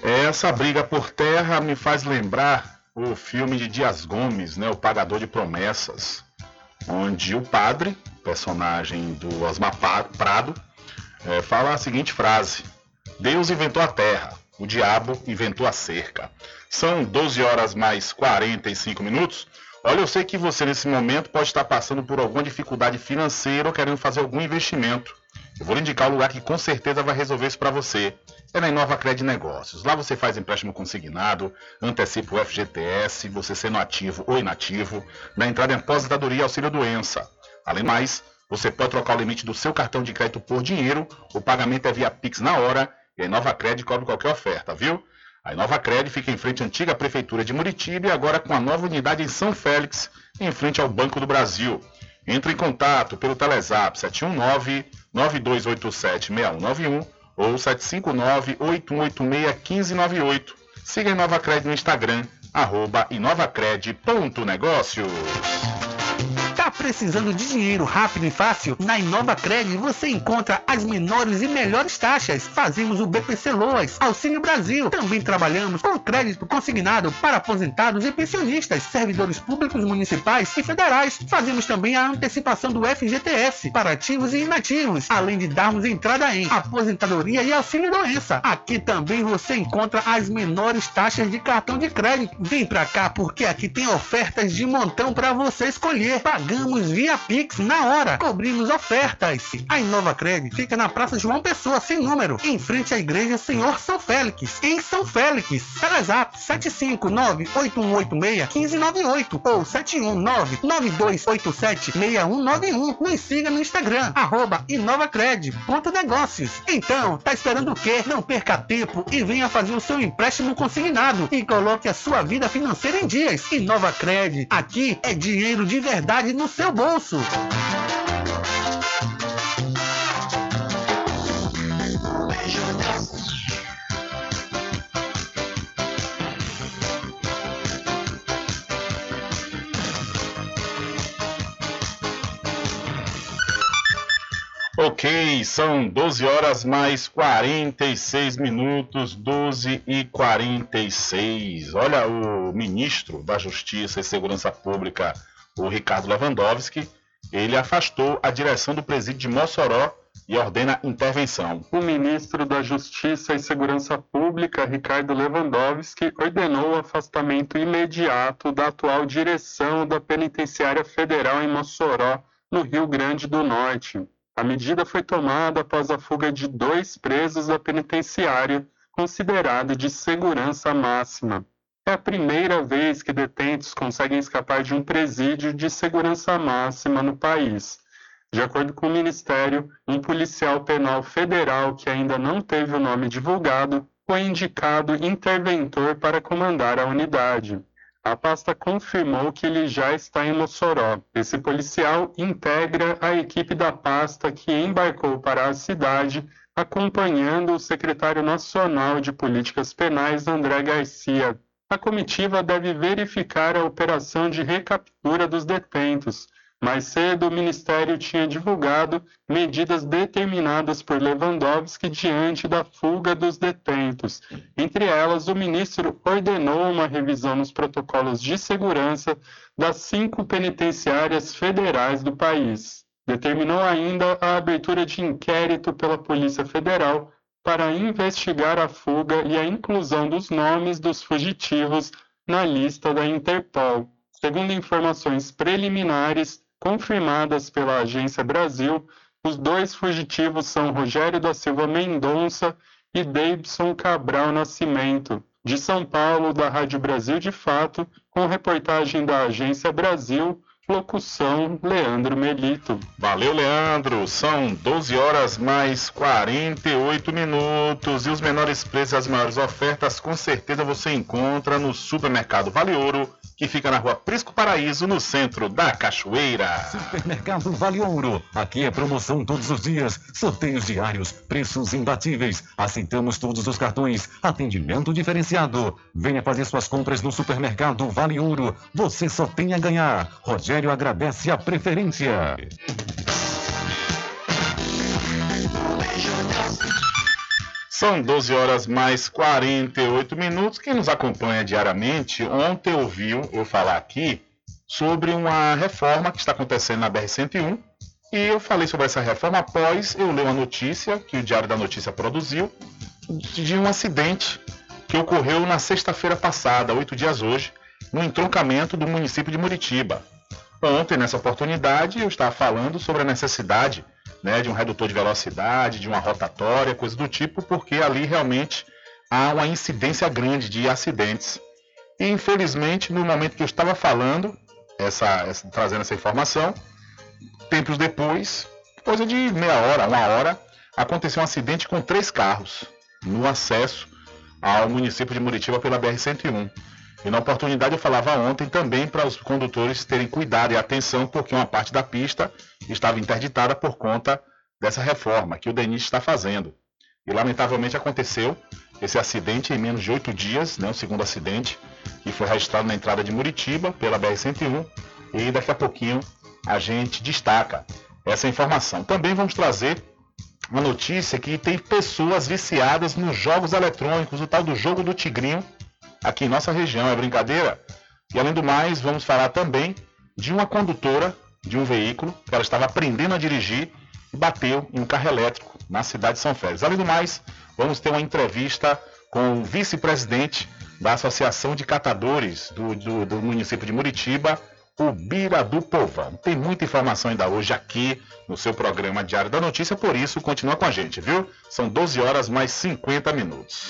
Essa briga por terra me faz lembrar o filme de Dias Gomes, né, O Pagador de Promessas, onde o padre, personagem do Osmar Prado, é, fala a seguinte frase: Deus inventou a terra, o diabo inventou a cerca. São 12 horas mais 45 minutos. Olha, eu sei que você nesse momento pode estar passando por alguma dificuldade financeira ou querendo fazer algum investimento. Eu vou lhe indicar o lugar que com certeza vai resolver isso para você. É na Inova Cred Negócios. Lá você faz empréstimo consignado, antecipa o FGTS, você sendo ativo ou inativo, na entrada em aposentadoria e auxílio doença. Além mais, você pode trocar o limite do seu cartão de crédito por dinheiro, o pagamento é via Pix na hora e a Inova Cred cobre qualquer oferta, viu? A Inova Cred fica em frente à antiga prefeitura de Muritiba e agora com a nova unidade em São Félix, em frente ao Banco do Brasil. Entre em contato pelo Telezap 719 9287 6191 ou 759 8186 1598. Siga a Inova Cred no Instagram, arroba inovacred.negócios. Precisando de dinheiro rápido e fácil? Na Inova Cred você encontra as menores e melhores taxas. Fazemos o BPC Loas, Auxílio Brasil. Também trabalhamos com crédito consignado para aposentados e pensionistas, servidores públicos municipais e federais. Fazemos também a antecipação do FGTS para ativos e inativos, além de darmos entrada em aposentadoria e auxílio doença. Aqui também você encontra as menores taxas de cartão de crédito. Vem pra cá porque aqui tem ofertas de montão para você escolher. Pagamos via Pix na hora. Cobrimos ofertas. A Inova Cred fica na Praça João Pessoa, sem número, em frente à Igreja Senhor São Félix, em São Félix. Telezap 759-8186-1598 ou 719-9287-6191. Nos siga no Instagram, arroba inovacred.negócios. Então, tá esperando o quê? Não perca tempo e venha fazer o seu empréstimo consignado e coloque a sua vida financeira em dias. Cred, aqui é dinheiro de verdade no seu bolso. Ok, são 12 horas mais 46 minutos, 12 e 46. Olha, o ministro da Justiça e Segurança Pública, o Ricardo Lewandowski, ele afastou a direção do presídio de Mossoró e ordena intervenção. O ministro da Justiça e Segurança Pública, Ricardo Lewandowski, ordenou o afastamento imediato da atual direção da Penitenciária Federal em Mossoró, no Rio Grande do Norte. A medida foi tomada após a fuga de dois presos da penitenciária, considerado de segurança máxima. É a primeira vez que detentos conseguem escapar de um presídio de segurança máxima no país. De acordo com o Ministério, um policial penal federal que ainda não teve o nome divulgado foi indicado interventor para comandar a unidade. A pasta confirmou que ele já está em Mossoró. Esse policial integra a equipe da pasta que embarcou para a cidade, acompanhando o secretário nacional de Políticas Penais, André Garcia. A comitiva deve verificar a operação de recaptura dos detentos. Mais cedo, o Ministério tinha divulgado medidas determinadas por Lewandowski diante da fuga dos detentos. Entre elas, o ministro ordenou uma revisão nos protocolos de segurança das cinco penitenciárias federais do país. Determinou ainda a abertura de inquérito pela Polícia Federal para investigar a fuga e a inclusão dos nomes dos fugitivos na lista da Interpol. Segundo informações preliminares, confirmadas pela Agência Brasil, os dois fugitivos são Rogério da Silva Mendonça e Davidson Cabral Nascimento, de São Paulo, da Rádio Brasil de Fato, com reportagem da Agência Brasil, Locução Leandro Melito. Valeu, Leandro. São 12 horas mais 48 minutos. E os menores preços, as maiores ofertas, com certeza você encontra no supermercado Vale Ouro que fica na rua Prisco Paraíso, no centro da Cachoeira. Supermercado Vale Ouro. Aqui é promoção todos os dias, sorteios diários, preços imbatíveis. Aceitamos todos os cartões, atendimento diferenciado. Venha fazer suas compras no Supermercado Vale Ouro. Você só tem a ganhar. Rogério agradece a preferência. São 12 horas mais 48 minutos. Quem nos acompanha diariamente, ontem ouviu eu falar aqui sobre uma reforma que está acontecendo na BR-101. E eu falei sobre essa reforma após eu ler uma notícia que o Diário da Notícia produziu de um acidente que ocorreu na sexta-feira passada, oito dias hoje, no entroncamento do município de Muritiba. Ontem, nessa oportunidade, eu estava falando sobre a necessidade né, de um redutor de velocidade, de uma rotatória, coisa do tipo, porque ali realmente há uma incidência grande de acidentes. E infelizmente, no momento que eu estava falando, essa, essa, trazendo essa informação, tempos depois, coisa de meia hora, uma hora, aconteceu um acidente com três carros no acesso ao município de Muritiba pela BR-101. E na oportunidade eu falava ontem também para os condutores terem cuidado e atenção, porque uma parte da pista estava interditada por conta dessa reforma que o DENIT está fazendo. E lamentavelmente aconteceu esse acidente em menos de oito dias, né, o segundo acidente, que foi registrado na entrada de Muritiba pela BR-101. E daqui a pouquinho a gente destaca essa informação. Também vamos trazer uma notícia que tem pessoas viciadas nos jogos eletrônicos, o tal do jogo do tigrinho, aqui em nossa região. É brincadeira? E além do mais, vamos falar também de uma condutora de um veículo que ela estava aprendendo a dirigir e bateu em um carro elétrico na cidade de São Félix. Além do mais, vamos ter uma entrevista com o vice-presidente da Associação de Catadores do, do, do, município de Muritiba, o Bira do Povão. Tem muita informação ainda hoje aqui no seu programa Diário da Notícia, por isso continua com a gente, viu? São 12 horas mais 50 minutos.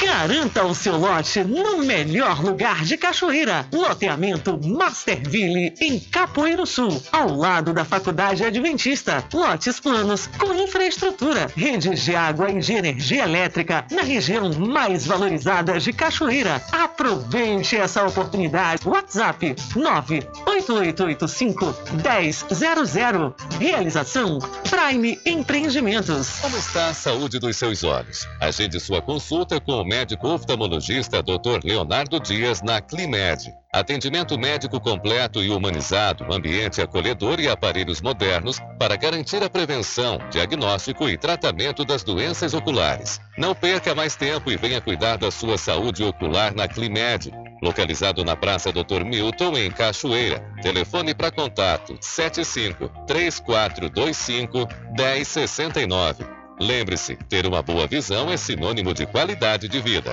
Garanta o seu lote no melhor lugar de Cachoeira. Loteamento Masterville, em Capoeiro Sul, ao lado da Faculdade Adventista. Lotes planos com infraestrutura, redes de água e de energia elétrica na região mais valorizada de Cachoeira. Aproveite essa oportunidade. WhatsApp 98885 1000. Realização Prime Empreendimentos. Como está a saúde dos seus olhos? Agende sua consulta com médico oftalmologista Dr. Leonardo Dias na Climed. Atendimento médico completo e humanizado, ambiente acolhedor e aparelhos modernos para garantir a prevenção, diagnóstico e tratamento das doenças oculares. Não perca mais tempo e venha cuidar da sua saúde ocular na Climed. Localizado na Praça Dr. Milton, em Cachoeira. Telefone para contato 75 3425 1069. Lembre-se, ter uma boa visão é sinônimo de qualidade de vida.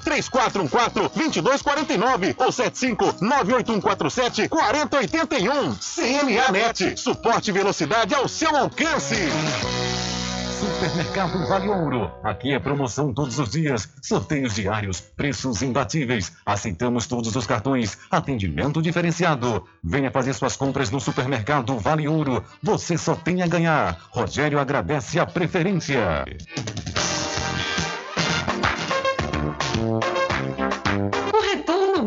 3414 2249 ou 75 98147 4081. CNAnet, suporte e velocidade ao seu alcance. Supermercado Vale Ouro. Aqui é promoção todos os dias, sorteios diários, preços imbatíveis. Aceitamos todos os cartões, atendimento diferenciado. Venha fazer suas compras no Supermercado Vale Ouro. Você só tem a ganhar. Rogério agradece a preferência. O retorno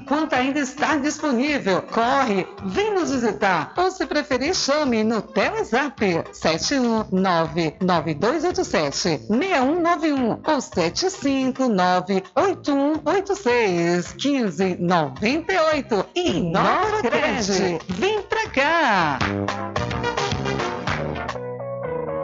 enquanto ainda está disponível. Corre, vem nos visitar ou se preferir chame no Telezap 7199287-6191 ou 7598186-1598. Inova Cred, vem pra cá!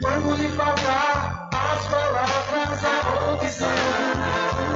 Quando lhe faltar as palavras, a opção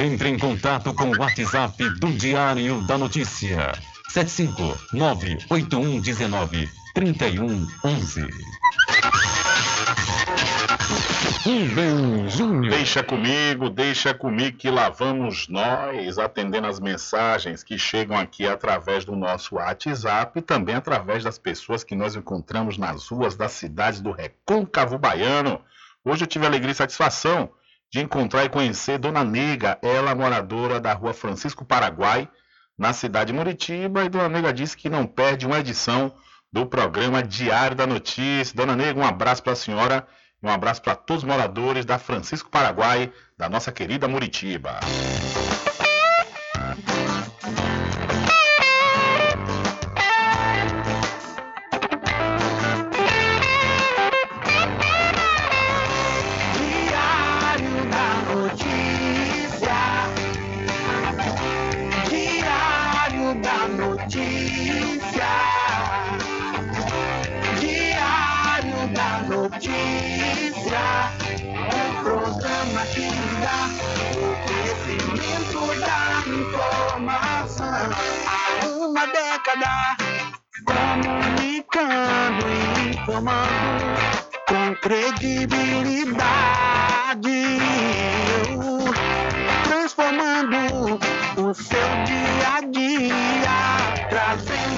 Entre em contato com o WhatsApp do Diário da Notícia. 759-8119-3111. Rubem Júnior. Deixa comigo, deixa comigo que lá vamos nós atendendo as mensagens que chegam aqui através do nosso WhatsApp e também através das pessoas que nós encontramos nas ruas das cidades do Recôncavo Baiano. Hoje eu tive alegria e satisfação de encontrar e conhecer Dona Nega, ela moradora da rua Francisco Paraguai, na cidade de Muritiba, e Dona Nega disse que não perde uma edição do programa Diário da Notícia. Dona Nega, um abraço para a senhora e um abraço para todos os moradores da Francisco Paraguai, da nossa querida Muritiba. Comunicando e informando com credibilidade, transformando o seu dia a dia, trazendo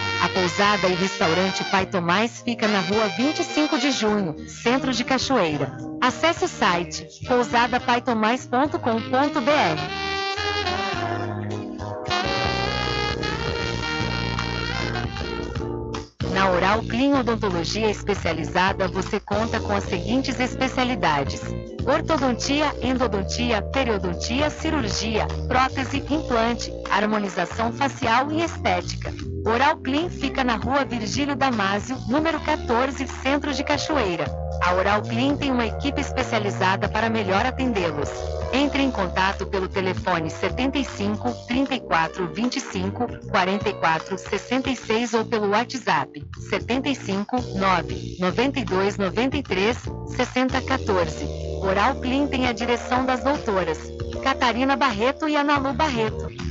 A pousada e restaurante Pai Tomás fica na rua 25 de junho, centro de Cachoeira. Acesse o site pousadapaitomais.com.br. Na Oral Clean Odontologia Especializada, você conta com as seguintes especialidades: ortodontia, endodontia, periodontia, cirurgia, prótese, implante, harmonização facial e estética. Oral Clean fica na rua Virgílio Damásio, número 14, centro de Cachoeira. A Oral Clean tem uma equipe especializada para melhor atendê-los. Entre em contato pelo telefone 75 34 25 44 66 ou pelo WhatsApp 75 9 92 93 60 14. Oral Clean tem a direção das doutoras Catarina Barreto e Analu Barreto.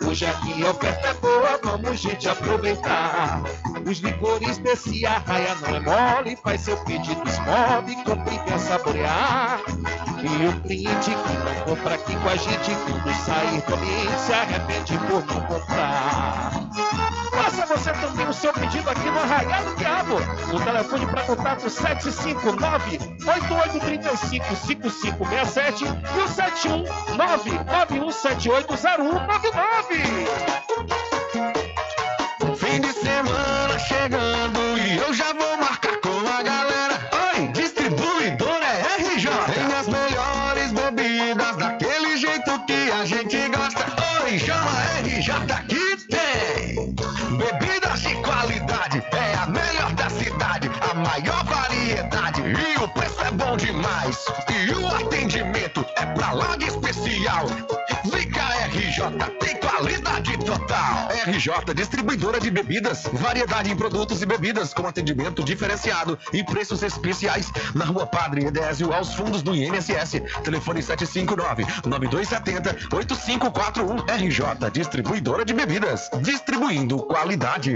hoje aqui a oferta é boa, vamos gente aproveitar. Os licores desse arraia não é mole, faz seu pedido, esmove, compre e quer saborear. E o cliente que não compra aqui com a gente, quando sair ambiente, se arrepende por não comprar. Faça você também o seu pedido aqui no Arraial do Diabo. O telefone para contato 759-8835-5567 e o 71991780199. Fim de semana chegando e eu já vou marcar com a galera. Oi, distribuidora é RJ. Tem as melhores bebidas daquele jeito que a gente gosta. Oi, chama RJ que tem. Bebidas de qualidade é a melhor da cidade, a maior variedade e o preço é bom demais. E o atendimento é pra lá de especial. RJ, tem qualidade total. RJ Distribuidora de Bebidas. Variedade em produtos e bebidas com atendimento diferenciado e preços especiais na Rua Padre Edésio, aos fundos do INSS. Telefone 759-9270-8541. RJ Distribuidora de Bebidas. Distribuindo qualidade.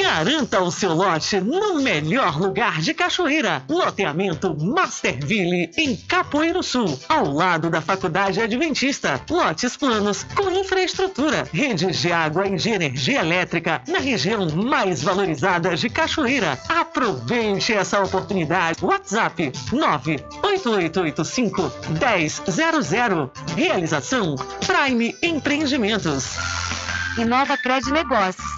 Garanta o seu lote no melhor lugar de Cachoeira. Loteamento Masterville, em Capoeiro Sul, ao lado da Faculdade Adventista. Lotes planos com infraestrutura, redes de água e de energia elétrica na região mais valorizada de Cachoeira. Aproveite essa oportunidade. WhatsApp 98885 1000. Realização Prime Empreendimentos. Inova Cred Negócios.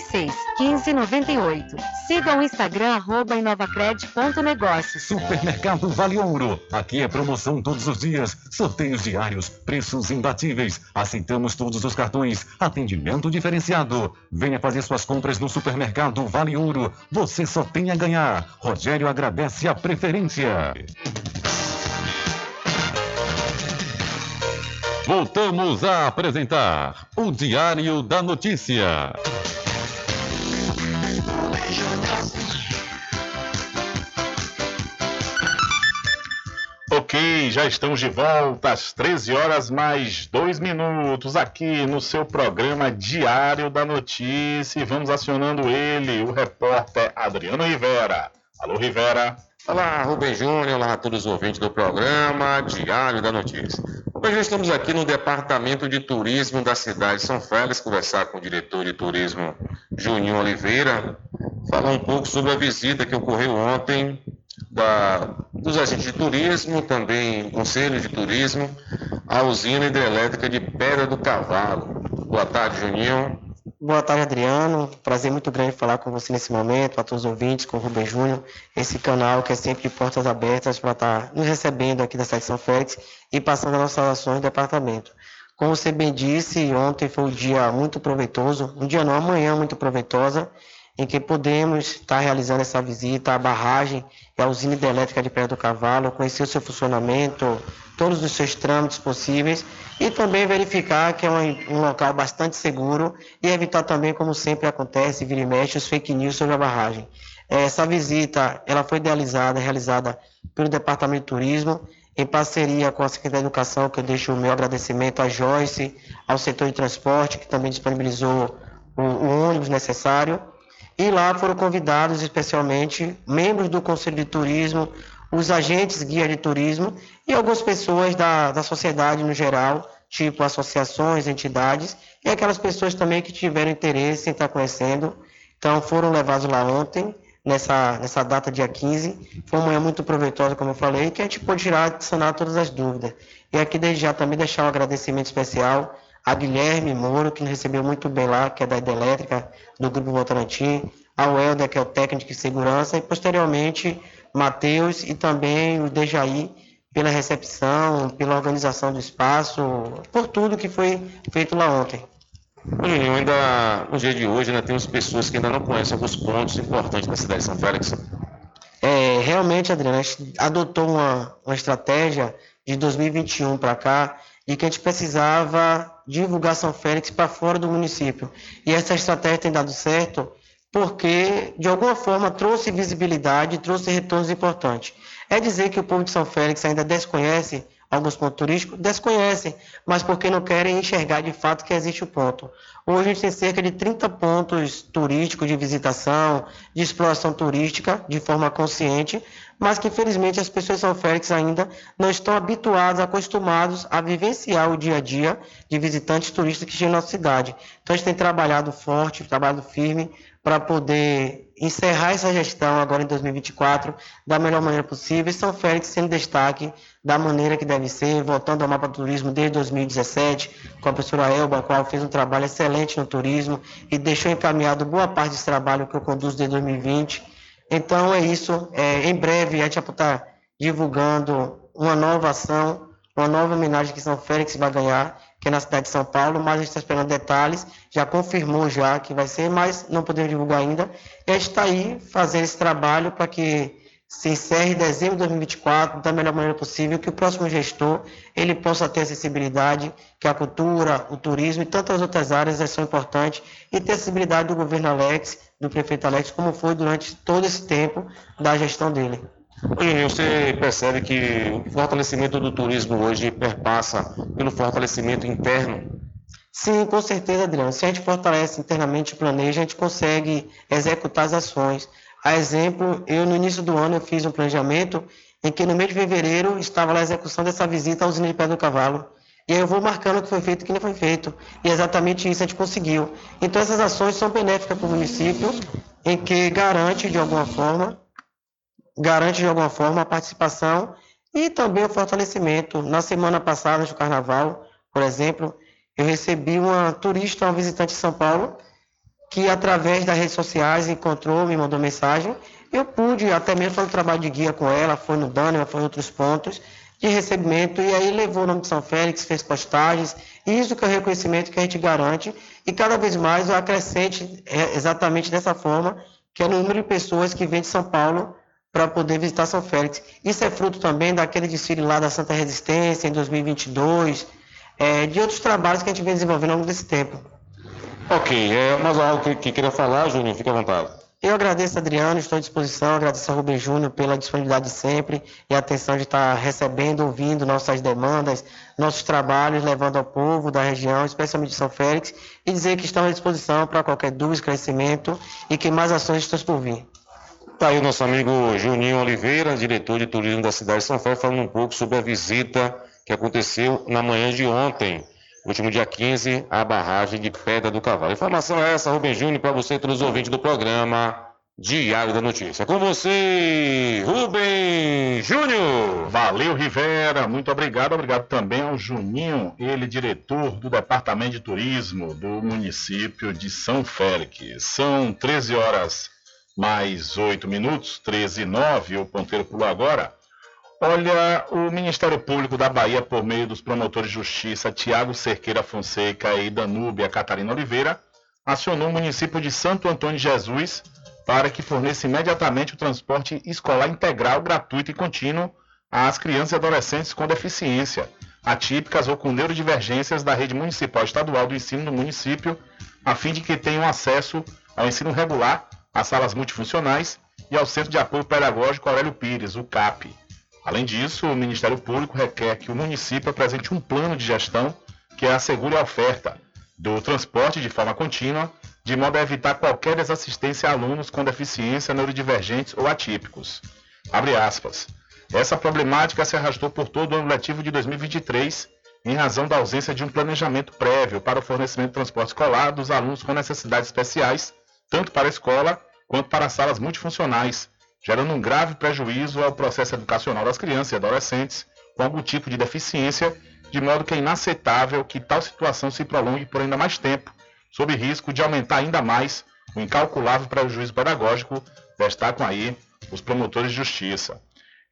86 15 98. Siga o Instagram arroba inovacred.negócios. Supermercado Vale Ouro. Aqui é promoção todos os dias, sorteios diários, preços imbatíveis. Aceitamos todos os cartões, atendimento diferenciado. Venha fazer suas compras no Supermercado Vale Ouro. Você só tem a ganhar. Rogério agradece a preferência. Voltamos a apresentar o Diário da Notícia. Ok, já estamos de volta às 13 horas mais 2 minutos aqui no seu programa Diário da Notícia. E vamos acionando ele, o repórter Adriano Rivera. Alô, Rivera. Olá, Rubem Júnior, olá a todos os ouvintes do programa Diário da Notícia. Hoje estamos aqui no Departamento de Turismo da cidade de São Félix, conversar com o diretor de turismo Juninho Oliveira, falar um pouco sobre a visita que ocorreu ontem da, dos agentes de turismo, também Conselho de Turismo, à usina hidrelétrica de Pedra do Cavalo. Boa tarde, Juninho. Boa tarde, Adriano. Prazer muito grande falar com você nesse momento, a todos os ouvintes, com o Rubem Júnior, esse canal que é sempre de portas abertas para estar nos recebendo aqui da Sede São Félix e passando as nossas ações do departamento. Como você bem disse, ontem foi um dia muito proveitoso, um dia não, amanhã muito proveitosa, em que podemos estar realizando essa visita à barragem e à usina hidrelétrica de Pedra do Cavalo, conhecer o seu funcionamento, todos os seus trâmites possíveis e também verificar que é um, um, local bastante seguro e evitar também, como sempre acontece, vira e mexe, os fake news sobre a barragem. Essa visita ela foi idealizada, realizada pelo Departamento de Turismo, em parceria com a Secretaria de Educação, que eu deixo o meu agradecimento à Joyce, ao setor de transporte, que também disponibilizou o, o ônibus necessário, e lá foram convidados especialmente membros do Conselho de Turismo, os agentes guia de turismo e algumas pessoas da, da sociedade no geral, tipo associações, entidades, e aquelas pessoas também que tiveram interesse em estar conhecendo. Então foram levados lá ontem, nessa, nessa data, dia 15. Foi uma manhã muito proveitosa, como eu falei, que a gente pôde tirar sanar todas as dúvidas. E aqui desde já também deixar um agradecimento especial a Guilherme Moro, que nos recebeu muito bem lá, que é da Hidrelétrica, do Grupo Votorantim, ao Helder, que é o técnico de segurança, e posteriormente Matheus e também o Dejaí, pela recepção, pela organização do espaço, por tudo que foi feito lá ontem. Juninho, ainda no dia de hoje ainda temos pessoas que ainda não conhecem alguns pontos importantes da cidade de São Félix. É, realmente, Adriano, a gente adotou uma, uma estratégia de 2021 para cá de que a gente precisava divulgar São Félix para fora do município. E essa estratégia tem dado certo porque, de alguma forma, trouxe visibilidade, trouxe retornos importantes. É dizer que o povo de São Félix ainda desconhece alguns pontos turísticos? Desconhecem, mas porque não querem enxergar de fato que existe o ponto. Hoje a gente tem cerca de 30 pontos turísticos de visitação, de exploração turística, de forma consciente, mas que infelizmente as pessoas de São Félix ainda não estão habituadas, acostumados a vivenciar o dia a dia de visitantes turistas que chegam na nossa cidade. Então a gente tem trabalhado forte, trabalhado firme para poder encerrar essa gestão agora em 2024 da melhor maneira possível. E São Félix sendo destaque da maneira que deve ser, voltando ao mapa do turismo desde 2017, com a professora Elba, a qual fez um trabalho excelente no turismo e deixou encaminhado boa parte desse trabalho que eu conduzo desde 2020 então é isso. É, em breve a gente vai estar divulgando uma nova ação, uma nova homenagem que São Félix vai ganhar, que é na cidade de São Paulo, mas a gente está esperando detalhes, já confirmou já que vai ser, mas não podemos divulgar ainda. E a gente está aí fazendo esse trabalho para que se encerre em dezembro de 2024 da melhor maneira possível, que o próximo gestor ele possa ter acessibilidade, que a cultura, o turismo e tantas outras áreas são importantes, e ter acessibilidade do governo Alex, do prefeito Alex, como foi durante todo esse tempo da gestão dele. Oi, você percebe que o fortalecimento do turismo hoje perpassa pelo fortalecimento interno? Sim, com certeza, Adriano. Se a gente fortalece internamente, planeja, a gente consegue executar as ações. A exemplo, eu no início do ano eu fiz um planejamento em que no mês de fevereiro estava lá a execução dessa visita à usina de Pé do Cavalo. E aí eu vou marcando o que foi feito e o que não foi feito. E exatamente isso a gente conseguiu. Então essas ações são benéficas para o município, em que garante de alguma forma, garante de alguma forma a participação e também o fortalecimento. Na semana passada, do carnaval, por exemplo, eu recebi uma turista, uma visitante de São Paulo, que através das redes sociais encontrou, me mandou mensagem. Eu pude, até mesmo fazer um trabalho de guia com ela, foi no Dana, foi em outros pontos de recebimento, e aí levou o nome de São Félix, fez postagens, isso que é o reconhecimento que a gente garante, e cada vez mais o acrescente é exatamente dessa forma, que é o número de pessoas que vêm de São Paulo para poder visitar São Félix. Isso é fruto também daquele desfile lá da Santa Resistência em 2022, é, de outros trabalhos que a gente vem desenvolvendo ao longo desse tempo. Ok, é, mais algo que, que queria falar, Júnior, fica à vontade. Eu agradeço, Adriano, estou à disposição, agradeço a Rubem Júnior pela disponibilidade sempre e a atenção de estar recebendo, ouvindo nossas demandas, nossos trabalhos, levando ao povo da região, especialmente de São Félix, e dizer que estamos à disposição para qualquer dúvida, esclarecimento e que mais ações estão por vir. Está aí o nosso amigo Juninho Oliveira, diretor de turismo da cidade de São Félix, falando um pouco sobre a visita que aconteceu na manhã de ontem, último dia 15, à barragem de Pedra do Cavalo. Informação é essa, Rubem Júnior, para você e todos os ouvintes do programa Diário da Notícia. Com você, Rubem Júnior. Valeu, Rivera. Muito obrigado. Obrigado também ao Juninho, ele diretor do Departamento de Turismo do município de São Félix. São 13 horas mais 8 minutos, 13 e 9, o ponteiro pulou agora. Olha, o Ministério Público da Bahia, por meio dos promotores de justiça Tiago Cerqueira Fonseca e Danúbia Catarina Oliveira, acionou o município de Santo Antônio de Jesus para que forneça imediatamente o transporte escolar integral, gratuito e contínuo às crianças e adolescentes com deficiência, atípicas ou com neurodivergências da rede municipal estadual do ensino do município, a fim de que tenham acesso ao ensino regular, às salas multifuncionais e ao Centro de Apoio Pedagógico Aurélio Pires, o CAP. Além disso, o Ministério Público requer que o município apresente um plano de gestão que assegure a oferta do transporte de forma contínua, de modo a evitar qualquer desassistência a alunos com deficiência neurodivergentes ou atípicos. Abre aspas. Essa problemática se arrastou por todo o ano letivo de 2023, em razão da ausência de um planejamento prévio para o fornecimento de transporte escolar dos alunos com necessidades especiais, tanto para a escola quanto para as salas multifuncionais, gerando um grave prejuízo ao processo educacional das crianças e adolescentes com algum tipo de deficiência, de modo que é inaceitável que tal situação se prolongue por ainda mais tempo, sob risco de aumentar ainda mais o incalculável prejuízo pedagógico, destacam aí os promotores de justiça.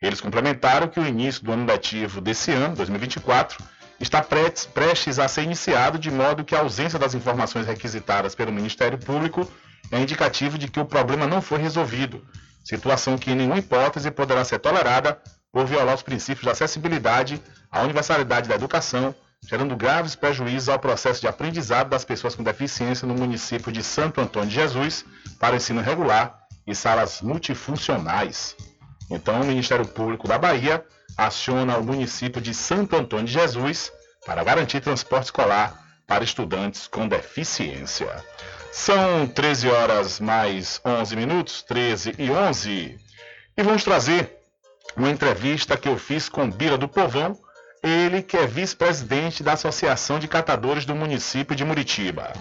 Eles complementaram que o início do ano letivo desse ano, 2024, está prestes a ser iniciado, de modo que a ausência das informações requisitadas pelo Ministério Público é indicativo de que o problema não foi resolvido, situação que em nenhuma hipótese poderá ser tolerada por violar os princípios da acessibilidade, à universalidade da educação, gerando graves prejuízos ao processo de aprendizado das pessoas com deficiência no município de Santo Antônio de Jesus para ensino regular e salas multifuncionais. Então, o Ministério Público da Bahia aciona o município de Santo Antônio de Jesus para garantir transporte escolar para estudantes com deficiência. São 13 horas mais 11 minutos, 13 e 11. E vamos trazer uma entrevista que eu fiz com Bira do Povão, ele que é vice-presidente da Associação de Catadores do município de Muritiba.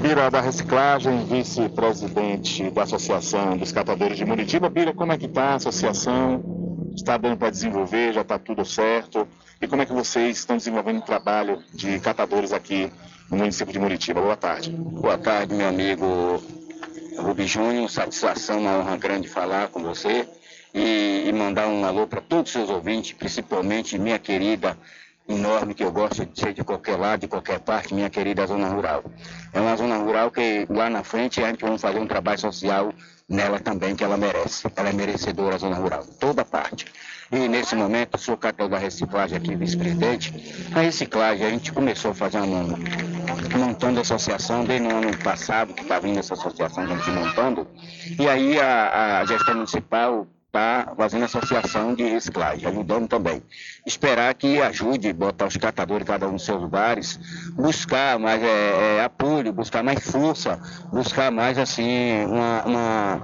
Bira da Reciclagem, vice-presidente da Associação dos Catadores de Muritiba. Bira, como é que está a associação? Está dando para desenvolver? Já está tudo certo? E como é que vocês estão desenvolvendo o trabalho de catadores aqui no município de Muritiba. Boa tarde. Boa tarde, meu amigo Rubi Júnior. Satisfação, uma honra grande falar com você e, e mandar um alô para todos os seus ouvintes, principalmente minha querida enorme que eu gosto de ser de qualquer lado, de qualquer parte, minha querida zona rural. É uma zona rural que lá na frente a gente vai fazer um trabalho social nela também que ela merece. Ela é merecedora a zona rural, toda parte. E nesse momento, sou catador da reciclagem aqui, vice-presidente. A reciclagem, a gente começou uma, montando a associação desde o ano passado, que está vindo essa associação, a gente montando. E aí a, a gestão municipal está fazendo associação de reciclagem, ajudando também. Esperar que ajude, botar os catadores cada um nos seus lugares, buscar mais é, é, apoio, buscar mais força, buscar mais assim, uma, uma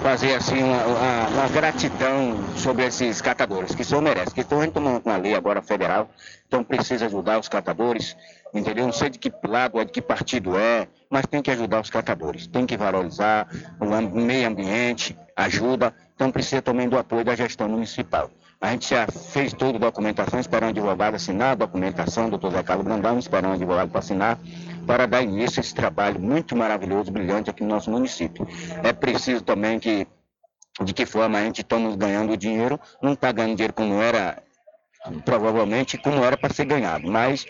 fazer assim uma, uma, uma, gratidão sobre esses catadores, que só merecem, que estão tomando uma lei agora federal, então precisa ajudar os catadores, entendeu? Não sei de que lado é, de que partido é, mas tem que ajudar os catadores, tem que valorizar o meio ambiente, ajuda, então precisa também do apoio da gestão municipal. A gente já fez a documentação, esperando o advogado assinar documentação, doutor Zé Carlos Brandão, esperando o advogado para assinar, para dar início a esse trabalho muito maravilhoso, brilhante aqui no nosso município. É preciso também que, de que forma a gente estamos ganhando dinheiro, não está ganhando dinheiro como era, provavelmente, como era para ser ganhado, mas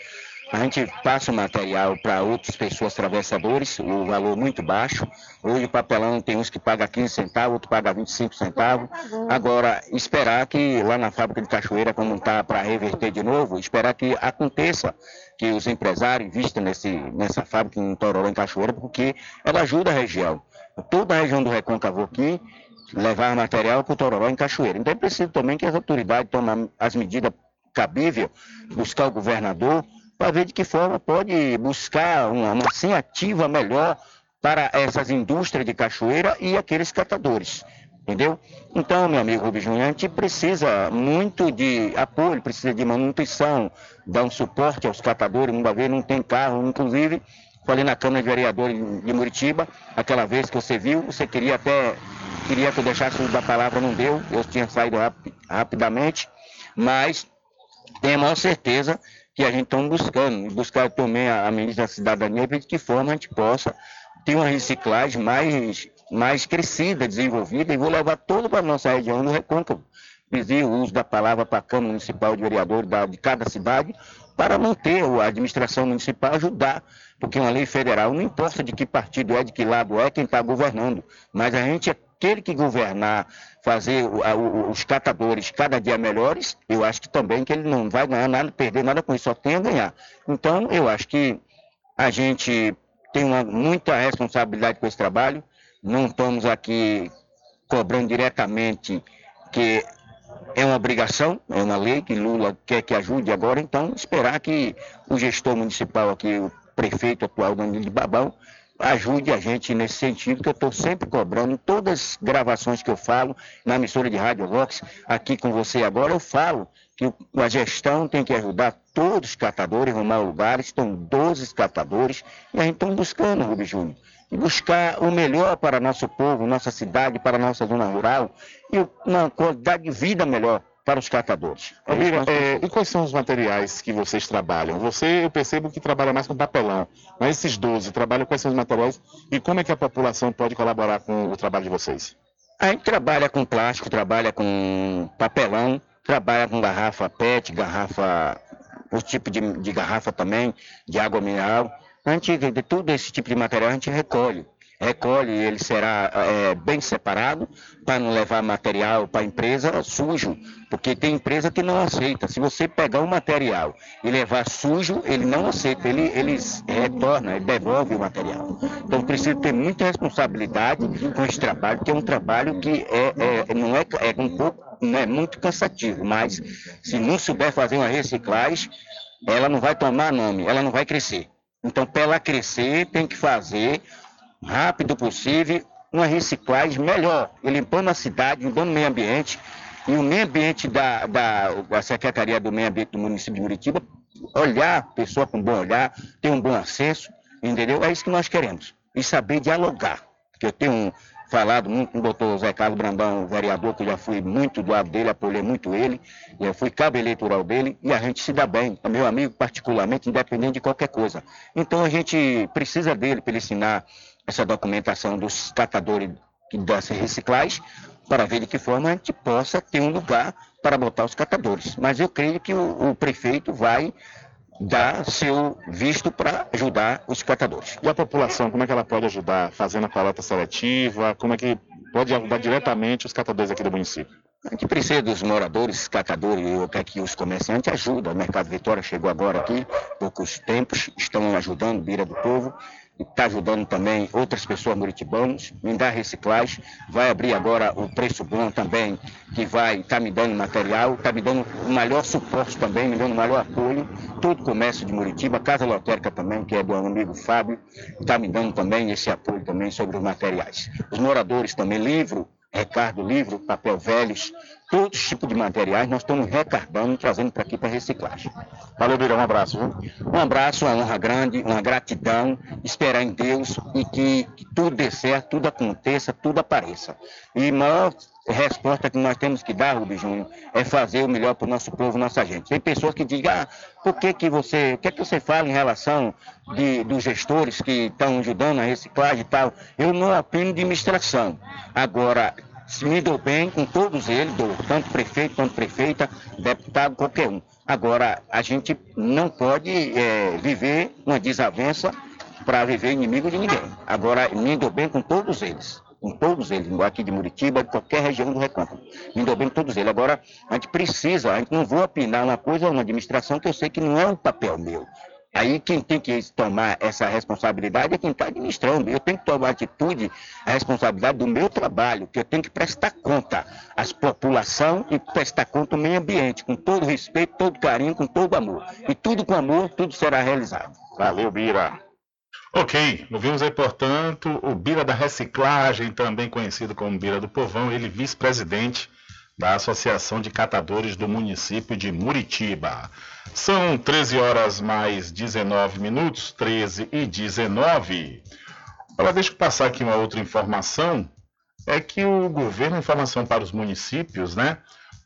a gente passa o material para outras pessoas atravessadores, o valor muito baixo. Hoje o papelão tem uns que paga 15 centavos, outro paga 25 centavos. Agora, esperar que lá na fábrica de Cachoeira, como está para reverter de novo, esperar que aconteça, que os empresários investam nesse, nessa fábrica em Tororó, em Cachoeira, porque ela ajuda a região. toda a região do Recôncavo aqui, levar material para o Tororó em Cachoeira. Então é preciso também que as autoridades tomem as medidas cabíveis, buscar o governador, para ver de que forma pode buscar uma, uma ativa melhor para essas indústrias de cachoeira e aqueles catadores. Entendeu? Então, meu amigo Rubens Júnior, a gente precisa muito de apoio, precisa de manutenção, dar um suporte aos catadores, uma vez não tem carro, inclusive, falei na Câmara de Vereadores de Muritiba, aquela vez que você viu, você queria até, queria que eu deixasse da palavra, não deu, eu tinha saído rap, rapidamente, mas tenho a maior certeza que a gente está buscando, buscar também a, a ministra da Cidadania, de que forma a gente possa ter uma reciclagem mais mais crescida, desenvolvida, e vou levar todo para a nossa região no Recôncavo. Pedir o uso da palavra para a Câmara Municipal de Vereadores de cada cidade, para manter a administração municipal, ajudar, porque uma lei federal não importa de que partido é, de que lado é, quem está governando, mas a gente, aquele que governar, fazer os catadores cada dia melhores, eu acho que também que ele não vai ganhar nada, perder nada com isso, só tem a ganhar. Então, eu acho que a gente tem uma, muita responsabilidade com esse trabalho, não estamos aqui cobrando diretamente que é uma obrigação, é uma lei que Lula quer que ajude agora, então esperar que o gestor municipal aqui, o prefeito atual Danilo de Babão, ajude a gente nesse sentido, que eu estou sempre cobrando. Todas as gravações que eu falo na emissora de Rádio Vox, aqui com você agora, eu falo que a gestão tem que ajudar todos os catadores, arrumar lugares, estão 12 catadores, e a gente está buscando, Rubens Júnior buscar o melhor para nosso povo, nossa cidade, para nossa zona rural e uma qualidade de vida melhor para os catadores. Almira, é, e quais são os materiais que vocês trabalham? Você, eu percebo que trabalha mais com papelão, mas esses 12 trabalham quais são os materiais e como é que a população pode colaborar com o trabalho de vocês? A gente trabalha com plástico, trabalha com papelão, trabalha com garrafa PET, garrafa, o tipo de, de garrafa também, de água mineral, a gente, de todo esse tipo de material a gente recolhe. Recolhe, ele será é, bem separado para não levar material para a empresa sujo, porque tem empresa que não aceita. Se você pegar um material e levar sujo, ele não aceita, ele, ele retorna, ele devolve o material. Então precisa ter muita responsabilidade com esse trabalho, que é um trabalho que é, é não é, é um pouco, não é muito cansativo, mas se não souber fazer uma reciclagem, ela não vai tomar nome, ela não vai crescer. Então, para ela crescer, tem que fazer, rápido possível, uma reciclagem melhor, limpando a cidade, limpando o meio ambiente, e o meio ambiente da, da, da Secretaria do Meio Ambiente do município de Muritiba, olhar, pessoa com bom olhar, ter um bom acesso, entendeu? É isso que nós queremos. E saber dialogar. Porque eu tenho falado muito com o doutor Zé Carlos Brandão, vereador, que eu já fui muito do lado dele, apoiei muito ele, já fui cabo eleitoral dele, e a gente se dá bem, é meu amigo particularmente, independente de qualquer coisa. Então a gente precisa dele para ele ensinar essa documentação dos catadores das reciclagens, para ver de que forma a gente possa ter um lugar para botar os catadores. Mas eu creio que o, o prefeito vai dar seu visto para ajudar os catadores. E a população, como é que ela pode ajudar? Fazendo a coleta seletiva? Como é que pode ajudar diretamente os catadores aqui do município? A gente precisa dos moradores, catadores, eu quero que os comerciantes ajudem. O Mercado Vitória chegou agora aqui, poucos tempos, estão ajudando, Bira do Povo está ajudando também outras pessoas muritibanas, me dá reciclagem, vai abrir agora o preço bom também, que vai estar tá me dando material, está me dando o melhor suporte também, me dando o melhor apoio, todo o comércio de Muritiba, Casa Lotérica também, que é do amigo Fábio, está me dando também esse apoio também sobre os materiais. Os moradores também, livro, Ricardo, livro, papel velhos, todos os tipos de materiais nós estamos recardando e trazendo para aqui para reciclagem. Valeu, Bira, um abraço. Viu? Um abraço, uma honra grande, uma gratidão, esperar em Deus e que, que tudo dê certo, tudo aconteça, tudo apareça. E maior resposta que nós temos que dar, Rubens Júnior, é fazer o melhor para o nosso povo, nossa gente. Tem pessoas que dizem, ah, por que, que você, o que é que você fala em relação de, dos gestores que estão ajudando a reciclagem e tal? Eu não opino de administração. Agora, se me dou bem com todos eles, dou, tanto prefeito quanto prefeita, deputado, qualquer um. Agora, a gente não pode é, viver uma desavença para viver inimigo de ninguém. Agora, me dou bem com todos eles. Com todos eles, aqui de Muritiba, de qualquer região do Recôncavo. Me dou bem com todos eles. Agora, a gente precisa, a gente não vou opinar uma coisa, uma administração que eu sei que não é um papel meu. Aí quem tem que tomar essa responsabilidade é quem está administrando. Eu tenho que tomar atitude, a responsabilidade do meu trabalho, que eu tenho que prestar conta às população e prestar conta ao meio ambiente, com todo respeito, todo carinho, com todo amor. E tudo com amor, tudo será realizado. Valeu, Bira. Ok, ouvimos aí, portanto, o Bira da Reciclagem, também conhecido como Bira do Povão, ele vice-presidente da Associação de Catadores do município de Muritiba. São 13 horas mais 19 minutos, 13 e 19. Agora, deixa eu passar aqui uma outra informação. É que o governo, informação para os municípios, né?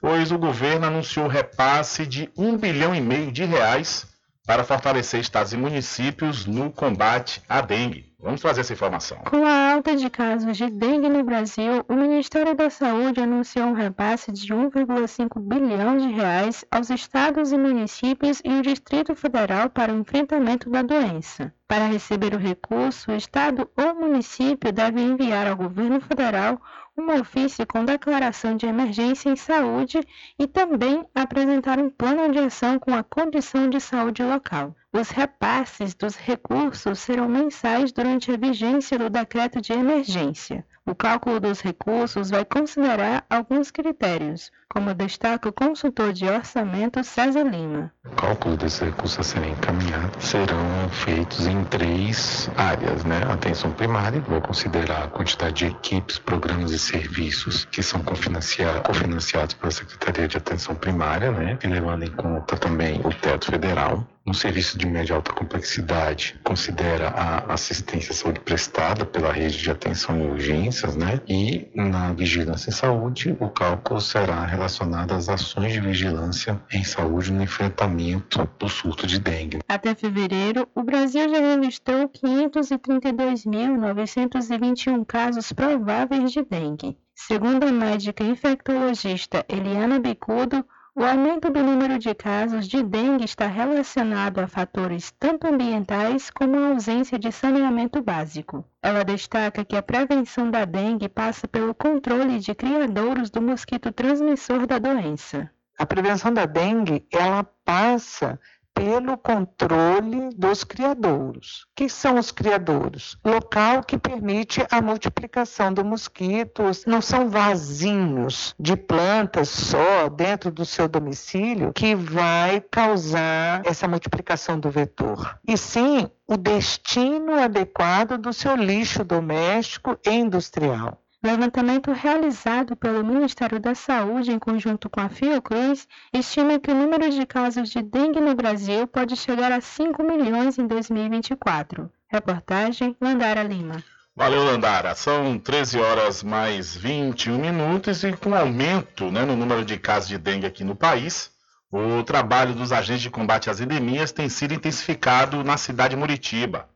Pois o governo anunciou repasse de um bilhão e meio de reais para fortalecer estados e municípios no combate à dengue. Vamos trazer essa informação. Com a alta de casos de dengue no Brasil, o Ministério da Saúde anunciou um repasse de 1,5 bilhão de reais aos estados e municípios e o Distrito Federal para o enfrentamento da doença. Para receber o recurso, o estado ou município deve enviar ao governo federal um ofício com declaração de emergência em saúde e também apresentar um plano de ação com a condição de saúde local. Os repasses dos recursos serão mensais durante a vigência do decreto de emergência. O cálculo dos recursos vai considerar alguns critérios, como destaca o consultor de orçamento César Lima. O cálculo desses recursos a serem encaminhados serão feitos em três áreas, né? Atenção primária, vou considerar a quantidade de equipes, programas e serviços que são cofinanciados pela Secretaria de Atenção Primária, né? E levando em conta também o teto federal um serviço de média alta complexidade considera a assistência à saúde prestada pela rede de atenção e urgências, né? E na vigilância em saúde, o cálculo será relacionado às ações de vigilância em saúde no enfrentamento do surto de dengue. Até fevereiro, o Brasil já registrou 532.921 casos prováveis de dengue. Segundo a médica infectologista Eliana Bicudo, o aumento do número de casos de dengue está relacionado a fatores tanto ambientais como a ausência de saneamento básico. Ela destaca que a prevenção da dengue passa pelo controle de criadouros do mosquito transmissor da doença. A prevenção da dengue, ela passa pelo controle dos criadouros. que são os criadouros? Local que permite a multiplicação do mosquitos. Não são vasinhos de plantas só dentro do seu domicílio que vai causar essa multiplicação do vetor. E sim o destino adequado do seu lixo doméstico e industrial. Levantamento realizado pelo Ministério da Saúde em conjunto com a Fiocruz estima que o número de casos de dengue no Brasil pode chegar a 5 milhões em 2024. Reportagem Landara Lima. Valeu, Landara. São 13 horas mais 21 minutos e com aumento né, no número de casos de dengue aqui no país, o trabalho dos agentes de combate às endemias tem sido intensificado na cidade de Muritiba.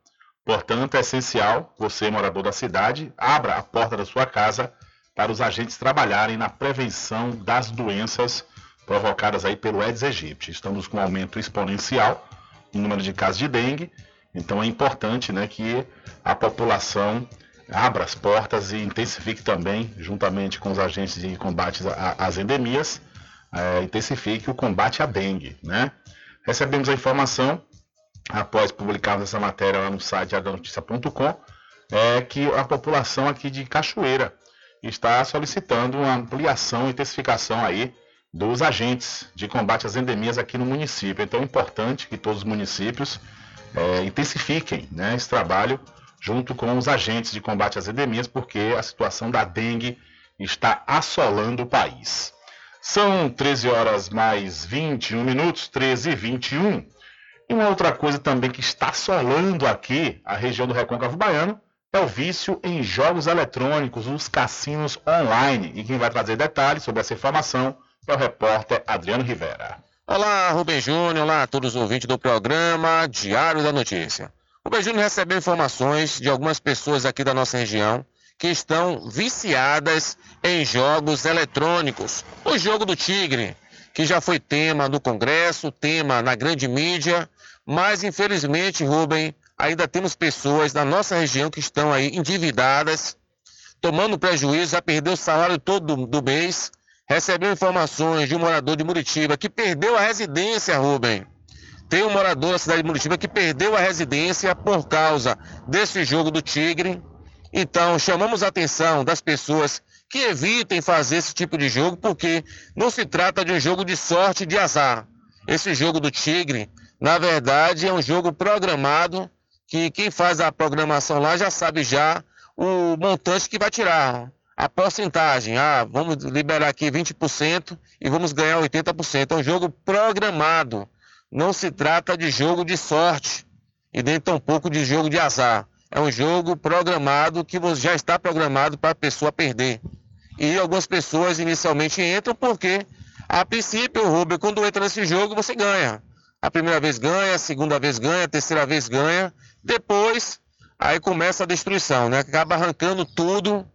Portanto, é essencial, você, morador da cidade, abra a porta da sua casa para os agentes trabalharem na prevenção das doenças provocadas aí pelo Aedes aegypti. Estamos com um aumento exponencial no número de casos de dengue, então é importante né, que a população abra as portas e intensifique também, juntamente com os agentes de combate às endemias, é, intensifique o combate à dengue. Né? Recebemos a informação após publicarmos essa matéria lá no site adanoticia.com, é que a população aqui de Cachoeira está solicitando uma ampliação e intensificação aí dos agentes de combate às endemias aqui no município. Então é importante que todos os municípios é, intensifiquem né, esse trabalho junto com os agentes de combate às endemias, porque a situação da dengue está assolando o país. São 13 horas mais 21 minutos, 13 e 21. E uma outra coisa também que está assolando aqui a região do Recôncavo Baiano é o vício em jogos eletrônicos, os cassinos online. E quem vai trazer detalhes sobre essa informação é o repórter Adriano Rivera. Olá, Rubem Júnior, olá a todos os ouvintes do programa Diário da Notícia. Rubem Júnior recebeu informações de algumas pessoas aqui da nossa região que estão viciadas em jogos eletrônicos. O jogo do tigre, que já foi tema no Congresso, tema na grande mídia, mas, infelizmente, Rubem, ainda temos pessoas na nossa região que estão aí endividadas, tomando prejuízo, já perdeu o salário todo do, do mês. Recebeu informações de um morador de Muritiba que perdeu a residência, Rubem. Tem um morador da cidade de Muritiba que perdeu a residência por causa desse jogo do Tigre. Então, chamamos a atenção das pessoas que evitem fazer esse tipo de jogo, porque não se trata de um jogo de sorte de azar. Esse jogo do Tigre, na verdade, é um jogo programado que quem faz a programação lá já sabe já o montante que vai tirar, a porcentagem. Ah, vamos liberar aqui 20% e vamos ganhar 80%. É um jogo programado. Não se trata de jogo de sorte e nem tampouco de jogo de azar. É um jogo programado que já está programado para a pessoa perder. E algumas pessoas inicialmente entram porque, a princípio, Rubem, quando entra nesse jogo, você ganha. A primeira vez ganha, a segunda vez ganha, a terceira vez ganha. Depois, aí começa a destruição, né? Acaba arrancando tudo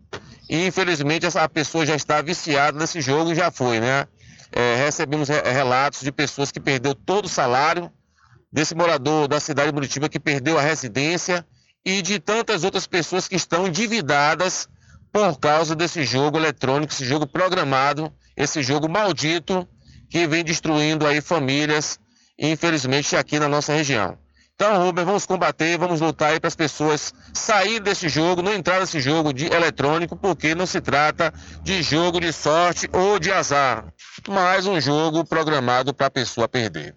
e infelizmente essa pessoa já está viciada nesse jogo e já foi, né? É, recebemos relatos de pessoas que perdeu todo o salário, desse morador da cidade de Muritiba que perdeu a residência e de tantas outras pessoas que estão endividadas por causa desse jogo eletrônico, esse jogo programado, esse jogo maldito que vem destruindo aí famílias, infelizmente aqui na nossa região. Então, Rubem, vamos combater, vamos lutar aí para as pessoas saírem desse jogo, não entrar nesse jogo de eletrônico, porque não se trata de jogo de sorte ou de azar, mas um jogo programado para a pessoa perder.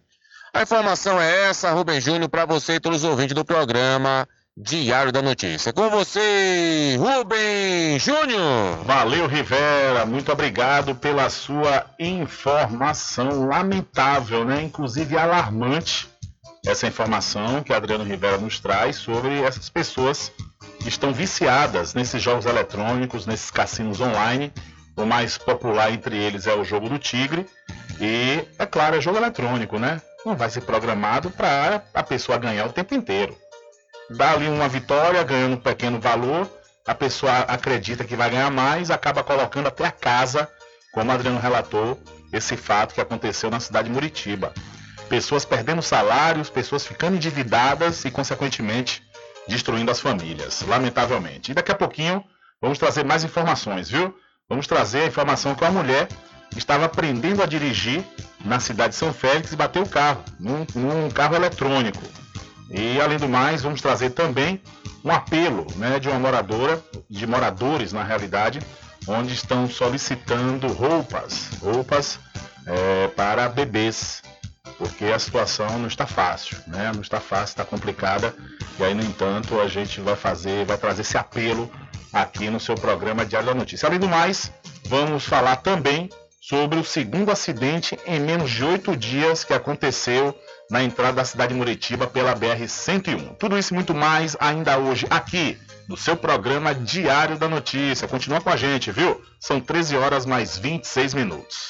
A informação é essa, Rubem Júnior, para você e todos os ouvintes do programa Diário da Notícia. Com você, Rubem Júnior. Valeu, Rivera. Muito obrigado pela sua informação. Lamentável, né? Inclusive alarmante essa informação que Adriano Rivera nos traz sobre essas pessoas que estão viciadas nesses jogos eletrônicos, nesses cassinos online. O mais popular entre eles é o jogo do Tigre. E, é claro, é jogo eletrônico, né? Não vai ser programado para a pessoa ganhar o tempo inteiro dá ali uma vitória, ganhando um pequeno valor, a pessoa acredita que vai ganhar mais, acaba colocando até a casa, como o Adriano relatou, esse fato que aconteceu na cidade de Muritiba. Pessoas perdendo salários, pessoas ficando endividadas e, consequentemente, destruindo as famílias, lamentavelmente. E daqui a pouquinho vamos trazer mais informações, viu? Vamos trazer a informação que uma mulher estava aprendendo a dirigir na cidade de São Félix e bateu o carro, num, num carro eletrônico. E além do mais, vamos trazer também um apelo né, de uma moradora, de moradores na realidade, onde estão solicitando roupas, roupas é, para bebês, porque a situação não está fácil, né? Não está fácil, está complicada. E aí, no entanto, a gente vai fazer, vai trazer esse apelo aqui no seu programa Diário da Notícia. Além do mais, vamos falar também sobre o segundo acidente em menos de oito dias que aconteceu na entrada da cidade de Muritiba pela BR-101. Tudo isso e muito mais ainda hoje aqui no seu programa Diário da Notícia. Continua com a gente, viu? São 13 horas mais 26 minutos.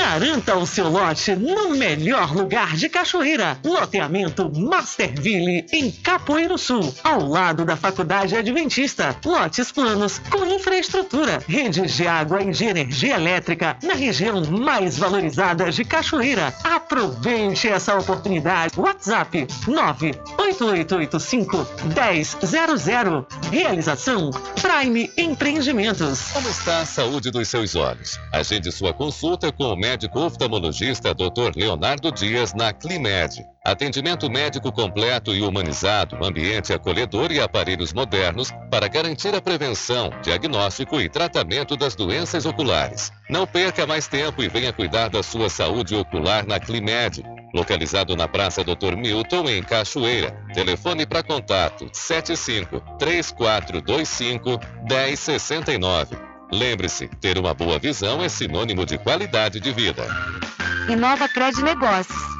Garanta o seu lote no melhor lugar de Cachoeira. Loteamento Masterville, em Capoeiro Sul, ao lado da Faculdade Adventista. Lotes planos com infraestrutura, redes de água e de energia elétrica na região mais valorizada de Cachoeira. Aproveite essa oportunidade. WhatsApp 98885 1000. Realização Prime Empreendimentos. Como está a saúde dos seus olhos? Agende sua consulta com o médico oftalmologista Dr. Leonardo Dias na Climed. Atendimento médico completo e humanizado, ambiente acolhedor e aparelhos modernos para garantir a prevenção, diagnóstico e tratamento das doenças oculares. Não perca mais tempo e venha cuidar da sua saúde ocular na Climed. Localizado na Praça Dr. Milton, em Cachoeira. Telefone para contato 75 3425 1069. Lembre-se, ter uma boa visão é sinônimo de qualidade de vida. Inova Cred Negócios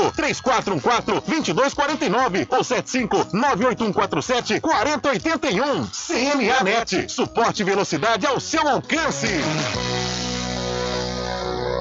3414 2249 ou 75 98147 4081. CNAnet, suporte e velocidade ao seu alcance.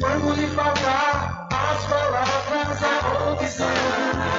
Quando lhe faltar as palavras, a opção.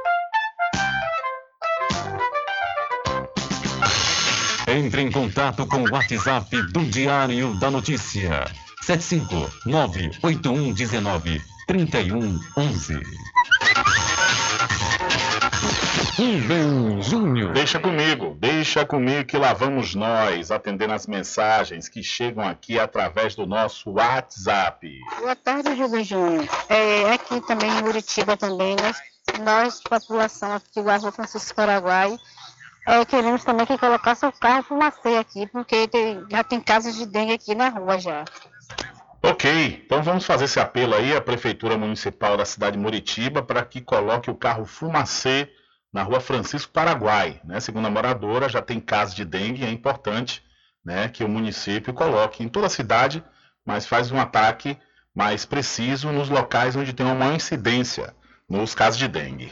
Entre em contato com o WhatsApp do Diário da Notícia. 759-8119-3111. Rubem Júnior. Deixa comigo, deixa comigo que lá vamos nós, atendendo as mensagens que chegam aqui através do nosso WhatsApp. Boa tarde, Rubem Júnior. É, aqui também em Curitiba também, nós, nós população aqui do Rua Francisco Paraguai, é, queremos também que colocasse o carro fumacê aqui, porque tem- já tem casos de dengue aqui na rua já. Ok, então vamos fazer esse apelo aí à Prefeitura Municipal da cidade de Muritiba para que coloque o carro fumacê na rua Francisco Paraguai. Né? Segundo a moradora, já tem casos de dengue, é importante né, que o município coloque em toda a cidade, mas faz um ataque mais preciso nos locais onde tem uma maior incidência nos casos de dengue.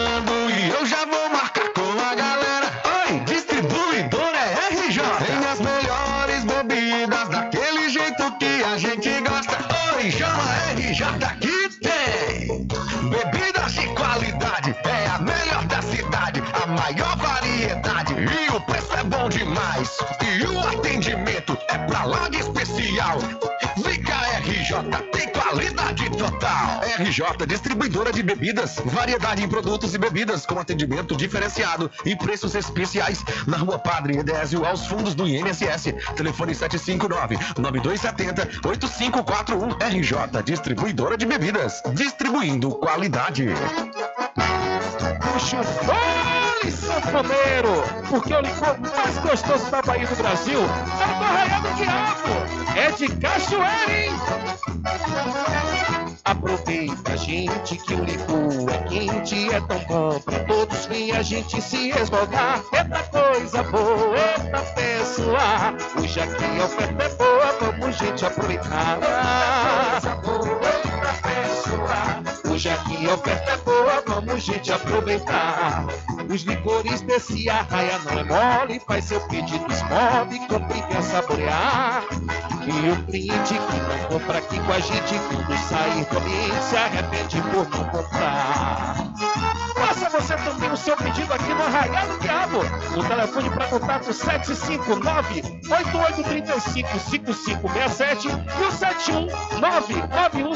E o atendimento é pra lá de especial. Fica RJ, tem qualidade total. RJ, distribuidora de bebidas, variedade em produtos e bebidas com atendimento diferenciado e preços especiais na Rua Padre Edésio, aos fundos do INSS. Telefone 759-9270-8541. RJ, distribuidora de bebidas, distribuindo qualidade. Puxa, fole, sanfoneiro! Porque o licor mais gostoso da Bahia do Brasil é do Arraial do Diabo! É de cachoeira, hein? Aproveita, gente, que o licor é quente, é tão bom pra todos vir a gente se esmogar. Eita coisa boa, eita pessoa, hoje aqui a oferta é boa, vamos gente aproveitar. Coisa boa, pessoa, hoje aqui a oferta é boa, vamos gente aproveitar. Os licores desse arraia não é mole, faz seu pedido, esmove, compre e quer saborear. E o cliente que não compra aqui com a gente, quando sair do se arrepende por não comprar. Faça você também o seu pedido aqui no Arraial do Diabo. O telefone para contato 759-8835-5567 e o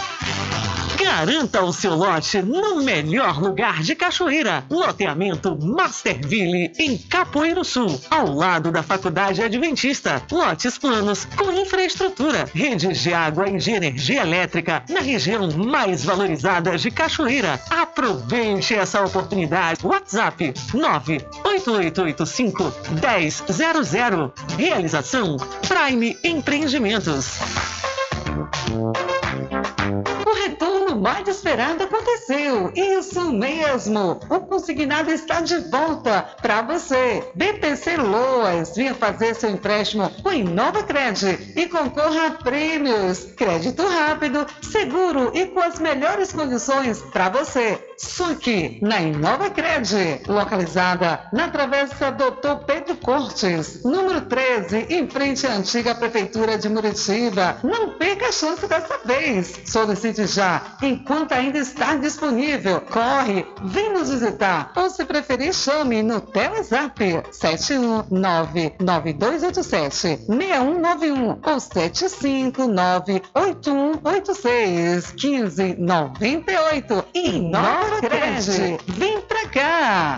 Garanta o seu lote no melhor lugar de Cachoeira. Loteamento Masterville, em Capoeiro Sul, ao lado da Faculdade Adventista. Lotes planos com infraestrutura, redes de água e de energia elétrica na região mais valorizada de Cachoeira. Aproveite essa oportunidade. WhatsApp 98885 1000. Realização Prime Empreendimentos. Mais esperado aconteceu. Isso mesmo. O consignado está de volta para você. BPC Loas, venha fazer seu empréstimo com Inova Cred e concorra a prêmios. Crédito rápido, seguro e com as melhores condições para você. Só aqui na Inova Cred, localizada na Travessa Doutor Pedro Cortes, número 13, em frente à antiga Prefeitura de Muritiba. Não perca a chance dessa vez. Solicite já, enquanto ainda está disponível. Corre, vem nos visitar. Ou se preferir, chame no Telezap 7199287-6191 ou 7598186-1598. Inova Cred, vem pra cá!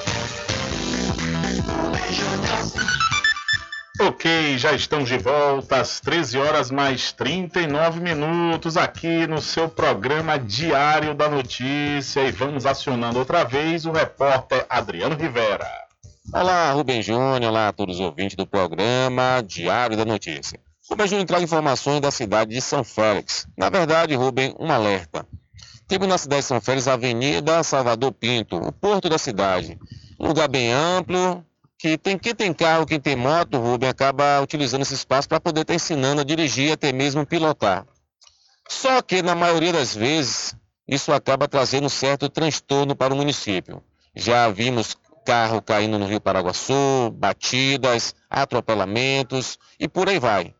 Ok, já estamos de volta às 13 horas mais 39 minutos aqui no seu programa Diário da Notícia e vamos acionando outra vez o repórter Adriano Rivera. Olá, Rubem Júnior, olá a todos os ouvintes do programa Diário da Notícia. Rubem Júnior traz informações da cidade de São Félix. Na verdade, Rubem, um alerta. Temos na cidade de São Félix a Avenida Salvador Pinto, o porto da cidade. Lugar bem amplo, que tem quem tem carro, quem tem moto, Rubem, acaba utilizando esse espaço para poder estar ensinando a dirigir, até mesmo pilotar. Só que, na maioria das vezes, isso acaba trazendo um certo transtorno para o município. Já vimos carro caindo no Rio Paraguaçu, batidas, atropelamentos e por aí vai.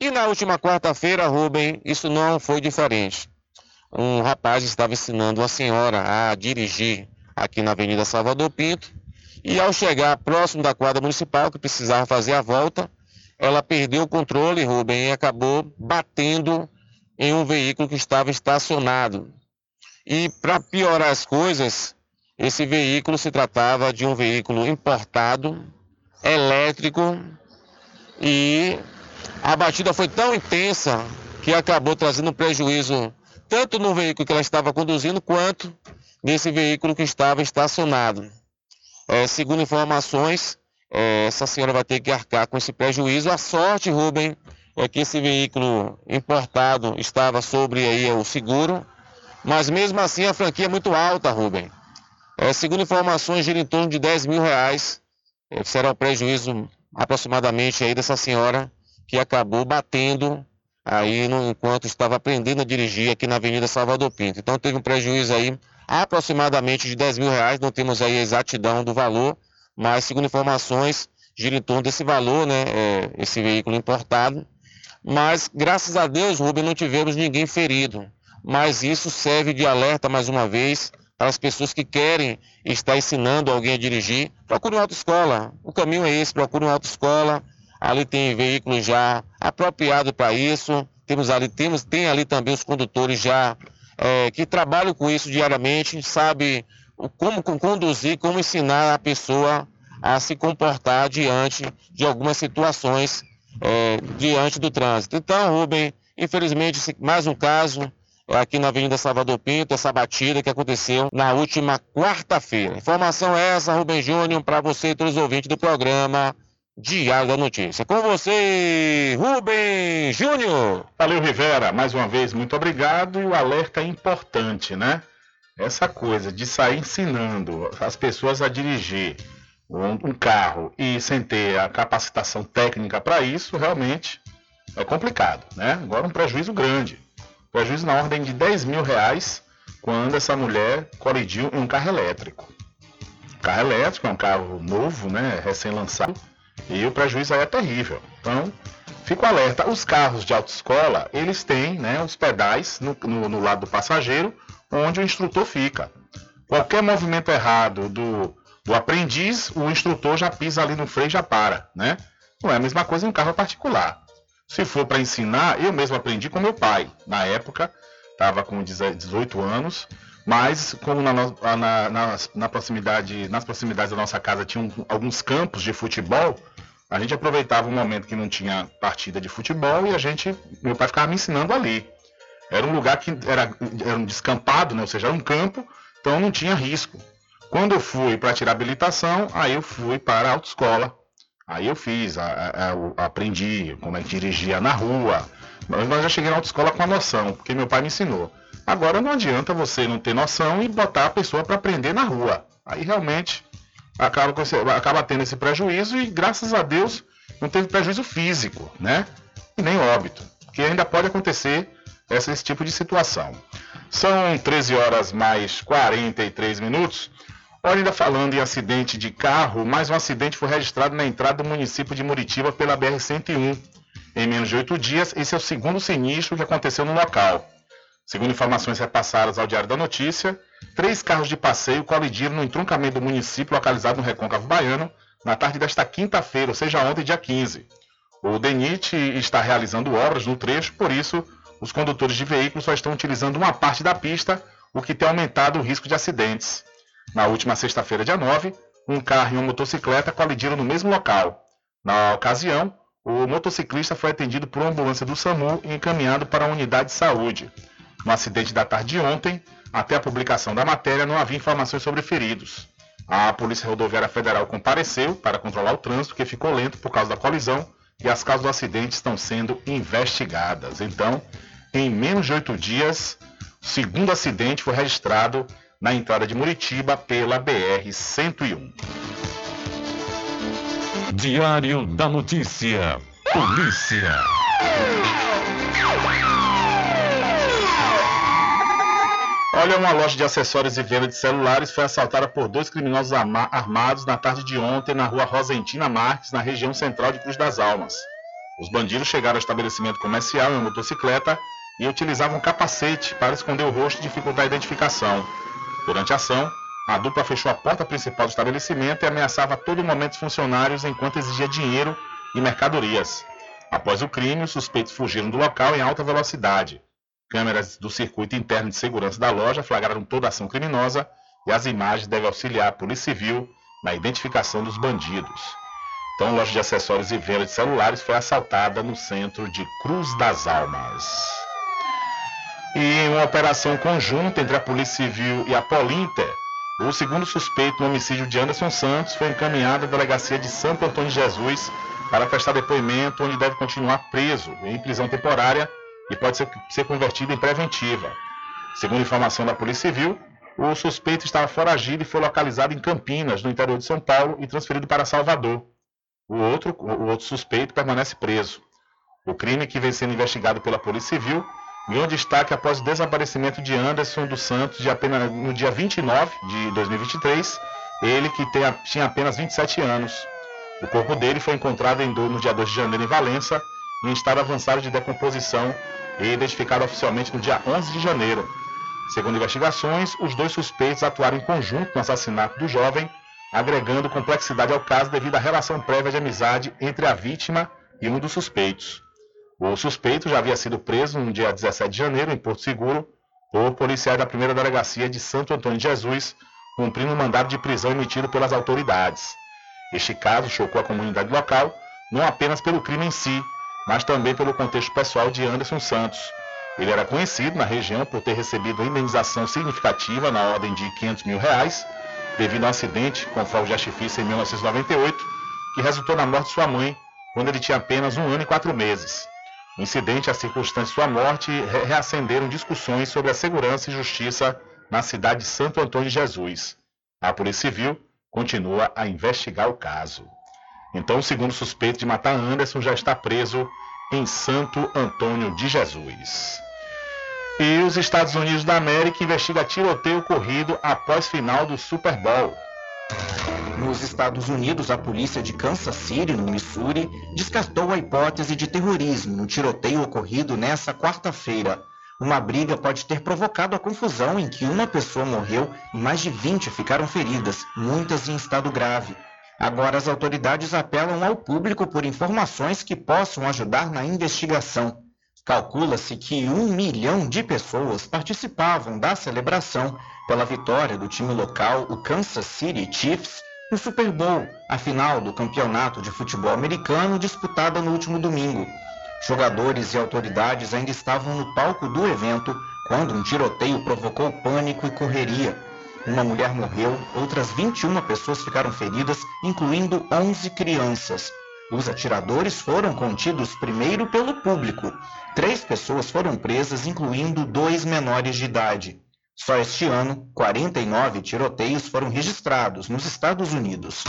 E na última quarta-feira, Rubem, isso não foi diferente. Um rapaz estava ensinando uma senhora a dirigir aqui na Avenida Salvador Pinto e ao chegar próximo da quadra municipal, que precisava fazer a volta, ela perdeu o controle, Rubem, e acabou batendo em um veículo que estava estacionado. E para piorar as coisas, esse veículo se tratava de um veículo importado, elétrico, e a batida foi tão intensa que acabou trazendo prejuízo tanto no veículo que ela estava conduzindo quanto nesse veículo que estava estacionado. É, segundo informações, é, essa senhora vai ter que arcar com esse prejuízo. A sorte, Rubem, é que esse veículo importado estava sobre aí o seguro, mas mesmo assim a franquia é muito alta, Rubem. É, segundo informações, gira em torno de 10 mil reais. É, será o prejuízo aproximadamente aí dessa senhora que acabou batendo aí no, enquanto estava aprendendo a dirigir aqui na Avenida Salvador Pinto. Então teve um prejuízo aí aproximadamente de 10 mil reais, não temos aí a exatidão do valor, mas segundo informações, gira em torno desse valor, né, é, esse veículo importado. Mas graças a Deus, Rubem, não tivemos ninguém ferido. Mas isso serve de alerta mais uma vez para as pessoas que querem estar ensinando alguém a dirigir. Procure uma autoescola. O caminho é esse, procure uma autoescola. Ali tem veículos já apropriados para isso. Temos ali, temos, tem ali também os condutores já é, que trabalham com isso diariamente, sabe como conduzir, como ensinar a pessoa a se comportar diante de algumas situações é, diante do trânsito. Então, Rubem, infelizmente, mais um caso aqui na Avenida Salvador Pinto, essa batida que aconteceu na última quarta-feira. Informação essa, Rubem Júnior, para você e todos os ouvintes do programa Diário da Notícia. Com você, Rubem Júnior. Valeu, Rivera. Mais uma vez, muito obrigado. E o alerta é importante, né? Essa coisa de sair ensinando as pessoas a dirigir um carro e sem ter a capacitação técnica para isso, realmente é complicado, né? Agora um prejuízo grande. Prejuízo na ordem de 10 mil reais quando essa mulher colidiu em um carro elétrico. carro elétrico é um carro novo, né? Recém-lançado e o prejuízo aí é terrível. Então, fico alerta. Os carros de autoescola, eles têm né, os pedais no, no, no lado do passageiro, onde o instrutor fica. Qualquer movimento errado do, do aprendiz, o instrutor já pisa ali no freio e já para, né? Não é a mesma coisa em um carro particular. Se for para ensinar, eu mesmo aprendi com meu pai. Na época, estava com 18 anos, mas como na, na, na, na, proximidade, nas proximidades da nossa casa tinham alguns campos de futebol, a gente aproveitava um momento que não tinha partida de futebol e a gente, meu pai ficava me ensinando ali. Era um lugar que era, era um descampado, né? ou seja, era um campo, então não tinha risco. Quando eu fui para tirar habilitação, aí eu fui para a autoescola. Aí eu fiz, a, a, a, aprendi como é que dirigia na rua. Mas eu já cheguei na autoescola com a noção, porque meu pai me ensinou. Agora não adianta você não ter noção e botar a pessoa para aprender na rua. Aí realmente acaba, acaba tendo esse prejuízo e graças a Deus não teve prejuízo físico, né? E nem óbito, porque ainda pode acontecer esse, esse tipo de situação. São 13 horas mais 43 minutos. Olha, ainda falando em acidente de carro, mais um acidente foi registrado na entrada do município de Muritiba pela BR-101. Em menos de oito dias, esse é o segundo sinistro que aconteceu no local. Segundo informações repassadas ao Diário da Notícia, três carros de passeio colidiram no entroncamento do município localizado no Recôncavo Baiano na tarde desta quinta-feira, ou seja, ontem, dia 15. O DENIT está realizando obras no trecho, por isso, os condutores de veículos só estão utilizando uma parte da pista, o que tem aumentado o risco de acidentes. Na última sexta-feira, dia 9, um carro e uma motocicleta colidiram no mesmo local. Na ocasião, o motociclista foi atendido por uma ambulância do SAMU e encaminhado para a unidade de saúde. No acidente da tarde de ontem, até a publicação da matéria, não havia informações sobre feridos. A Polícia Rodoviária Federal compareceu para controlar o trânsito, que ficou lento por causa da colisão, e as causas do acidente estão sendo investigadas. Então, em menos de oito dias, o segundo acidente foi registrado na entrada de Muritiba pela BR-101. Diário da Notícia. Polícia. Olha, uma loja de acessórios e venda de celulares foi assaltada por dois criminosos armados na tarde de ontem na rua Rosentina Marques, na região central de Cruz das Almas. Os bandidos chegaram ao estabelecimento comercial em uma motocicleta e utilizavam capacete para esconder o rosto e dificultar a identificação. Durante a ação, a dupla fechou a porta principal do estabelecimento e ameaçava a todo momento os funcionários enquanto exigia dinheiro e mercadorias. Após o crime, os suspeitos fugiram do local em alta velocidade. Câmeras do circuito interno de segurança da loja flagraram toda a ação criminosa e as imagens devem auxiliar a Polícia Civil na identificação dos bandidos. Então, loja de acessórios e venda de celulares foi assaltada no centro de Cruz das Almas. E em uma operação conjunta entre a Polícia Civil e a Polinter, o segundo suspeito no homicídio de Anderson Santos foi encaminhado à delegacia de Santo Antônio de Jesus para prestar depoimento, onde deve continuar preso em prisão temporária e pode ser, ser convertida em preventiva. Segundo informação da Polícia Civil, o suspeito estava foragido e foi localizado em Campinas, no interior de São Paulo, e transferido para Salvador. O outro, o outro suspeito permanece preso. O crime, que vem sendo investigado pela Polícia Civil, ganhou destaque após o desaparecimento de Anderson dos Santos de apenas, no dia 29 de 2023, ele que tem, tinha apenas 27 anos. O corpo dele foi encontrado em, no dia 2 de janeiro em Valença, em estado avançado de decomposição e identificado oficialmente no dia 11 de janeiro. Segundo investigações, os dois suspeitos atuaram em conjunto no assassinato do jovem, agregando complexidade ao caso devido à relação prévia de amizade entre a vítima e um dos suspeitos. O suspeito já havia sido preso no dia 17 de janeiro em Porto Seguro por policiais da primeira delegacia de Santo Antônio de Jesus, cumprindo um mandado de prisão emitido pelas autoridades. Este caso chocou a comunidade local, não apenas pelo crime em si, mas também pelo contexto pessoal de Anderson Santos. Ele era conhecido na região por ter recebido indenização significativa na ordem de 500 mil reais, devido a um acidente com fogo de artifício em 1998, que resultou na morte de sua mãe, quando ele tinha apenas um ano e quatro meses. Incidente e as circunstâncias de sua morte reacenderam discussões sobre a segurança e justiça na cidade de Santo Antônio de Jesus. A Polícia Civil continua a investigar o caso. Então, o segundo suspeito de matar Anderson já está preso em Santo Antônio de Jesus. E os Estados Unidos da América investiga tiroteio ocorrido após final do Super Bowl. Nos Estados Unidos, a polícia de Kansas City, no Missouri, descartou a hipótese de terrorismo no tiroteio ocorrido nesta quarta-feira. Uma briga pode ter provocado a confusão em que uma pessoa morreu e mais de 20 ficaram feridas, muitas em estado grave. Agora as autoridades apelam ao público por informações que possam ajudar na investigação. Calcula-se que um milhão de pessoas participavam da celebração pela vitória do time local, o Kansas City Chiefs, no Super Bowl, a final do campeonato de futebol americano disputada no último domingo. Jogadores e autoridades ainda estavam no palco do evento quando um tiroteio provocou pânico e correria. Uma mulher morreu, outras 21 pessoas ficaram feridas, incluindo 11 crianças. Os atiradores foram contidos primeiro pelo público. Três pessoas foram presas, incluindo dois menores de idade. Só este ano, 49 tiroteios foram registrados nos Estados Unidos.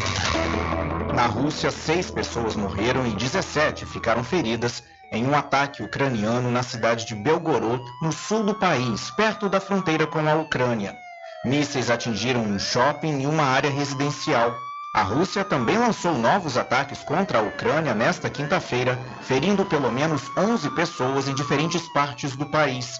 Na Rússia, seis pessoas morreram e 17 ficaram feridas em um ataque ucraniano na cidade de Belgorod, no sul do país, perto da fronteira com a Ucrânia. Mísseis atingiram um shopping e uma área residencial. A Rússia também lançou novos ataques contra a Ucrânia nesta quinta-feira, ferindo pelo menos 11 pessoas em diferentes partes do país.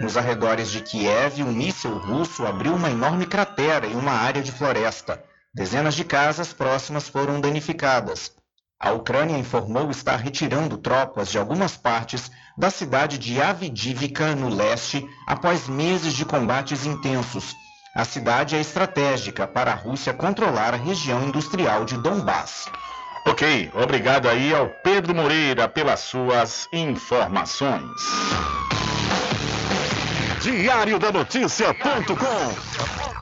Nos arredores de Kiev, um míssil russo abriu uma enorme cratera em uma área de floresta. Dezenas de casas próximas foram danificadas. A Ucrânia informou estar retirando tropas de algumas partes da cidade de Avdivka, no leste, após meses de combates intensos. A cidade é estratégica para a Rússia controlar a região industrial de Donbass. Ok, obrigado aí ao Pedro Moreira pelas suas informações. Diário da Notícia.com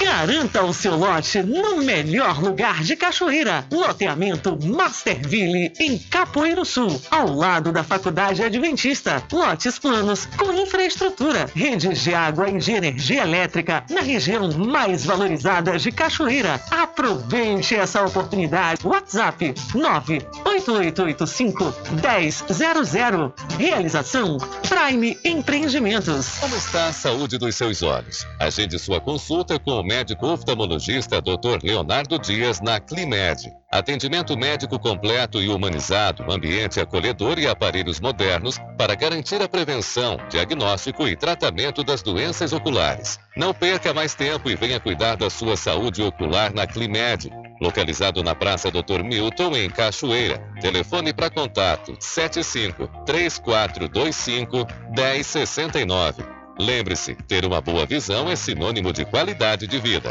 Garanta o seu lote no melhor lugar de Cachoeira. Loteamento Masterville, em Capoeiro Sul, ao lado da Faculdade Adventista. Lotes planos com infraestrutura, redes de água e de energia elétrica na região mais valorizada de Cachoeira. Aproveite essa oportunidade. WhatsApp 98885 1000. Realização Prime Empreendimentos. Como está a saúde dos seus olhos? Agende sua consulta com o médico oftalmologista Dr. Leonardo Dias na Climed. Atendimento médico completo e humanizado, ambiente acolhedor e aparelhos modernos para garantir a prevenção, diagnóstico e tratamento das doenças oculares. Não perca mais tempo e venha cuidar da sua saúde ocular na Climed. Localizado na Praça Dr. Milton, em Cachoeira. Telefone para contato 75 3425 1069. Lembre-se, ter uma boa visão é sinônimo de qualidade de vida.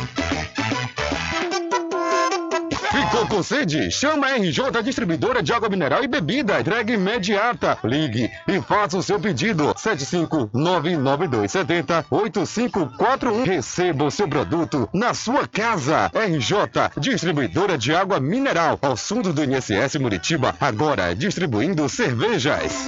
Ficou com sede? Chama a RJ Distribuidora de Água Mineral e Bebida. Entrega imediata. Ligue e faça o seu pedido. 75992708541. Receba o seu produto na sua casa. RJ Distribuidora de Água Mineral. Ao fundo do INSS Muritiba. Agora distribuindo cervejas.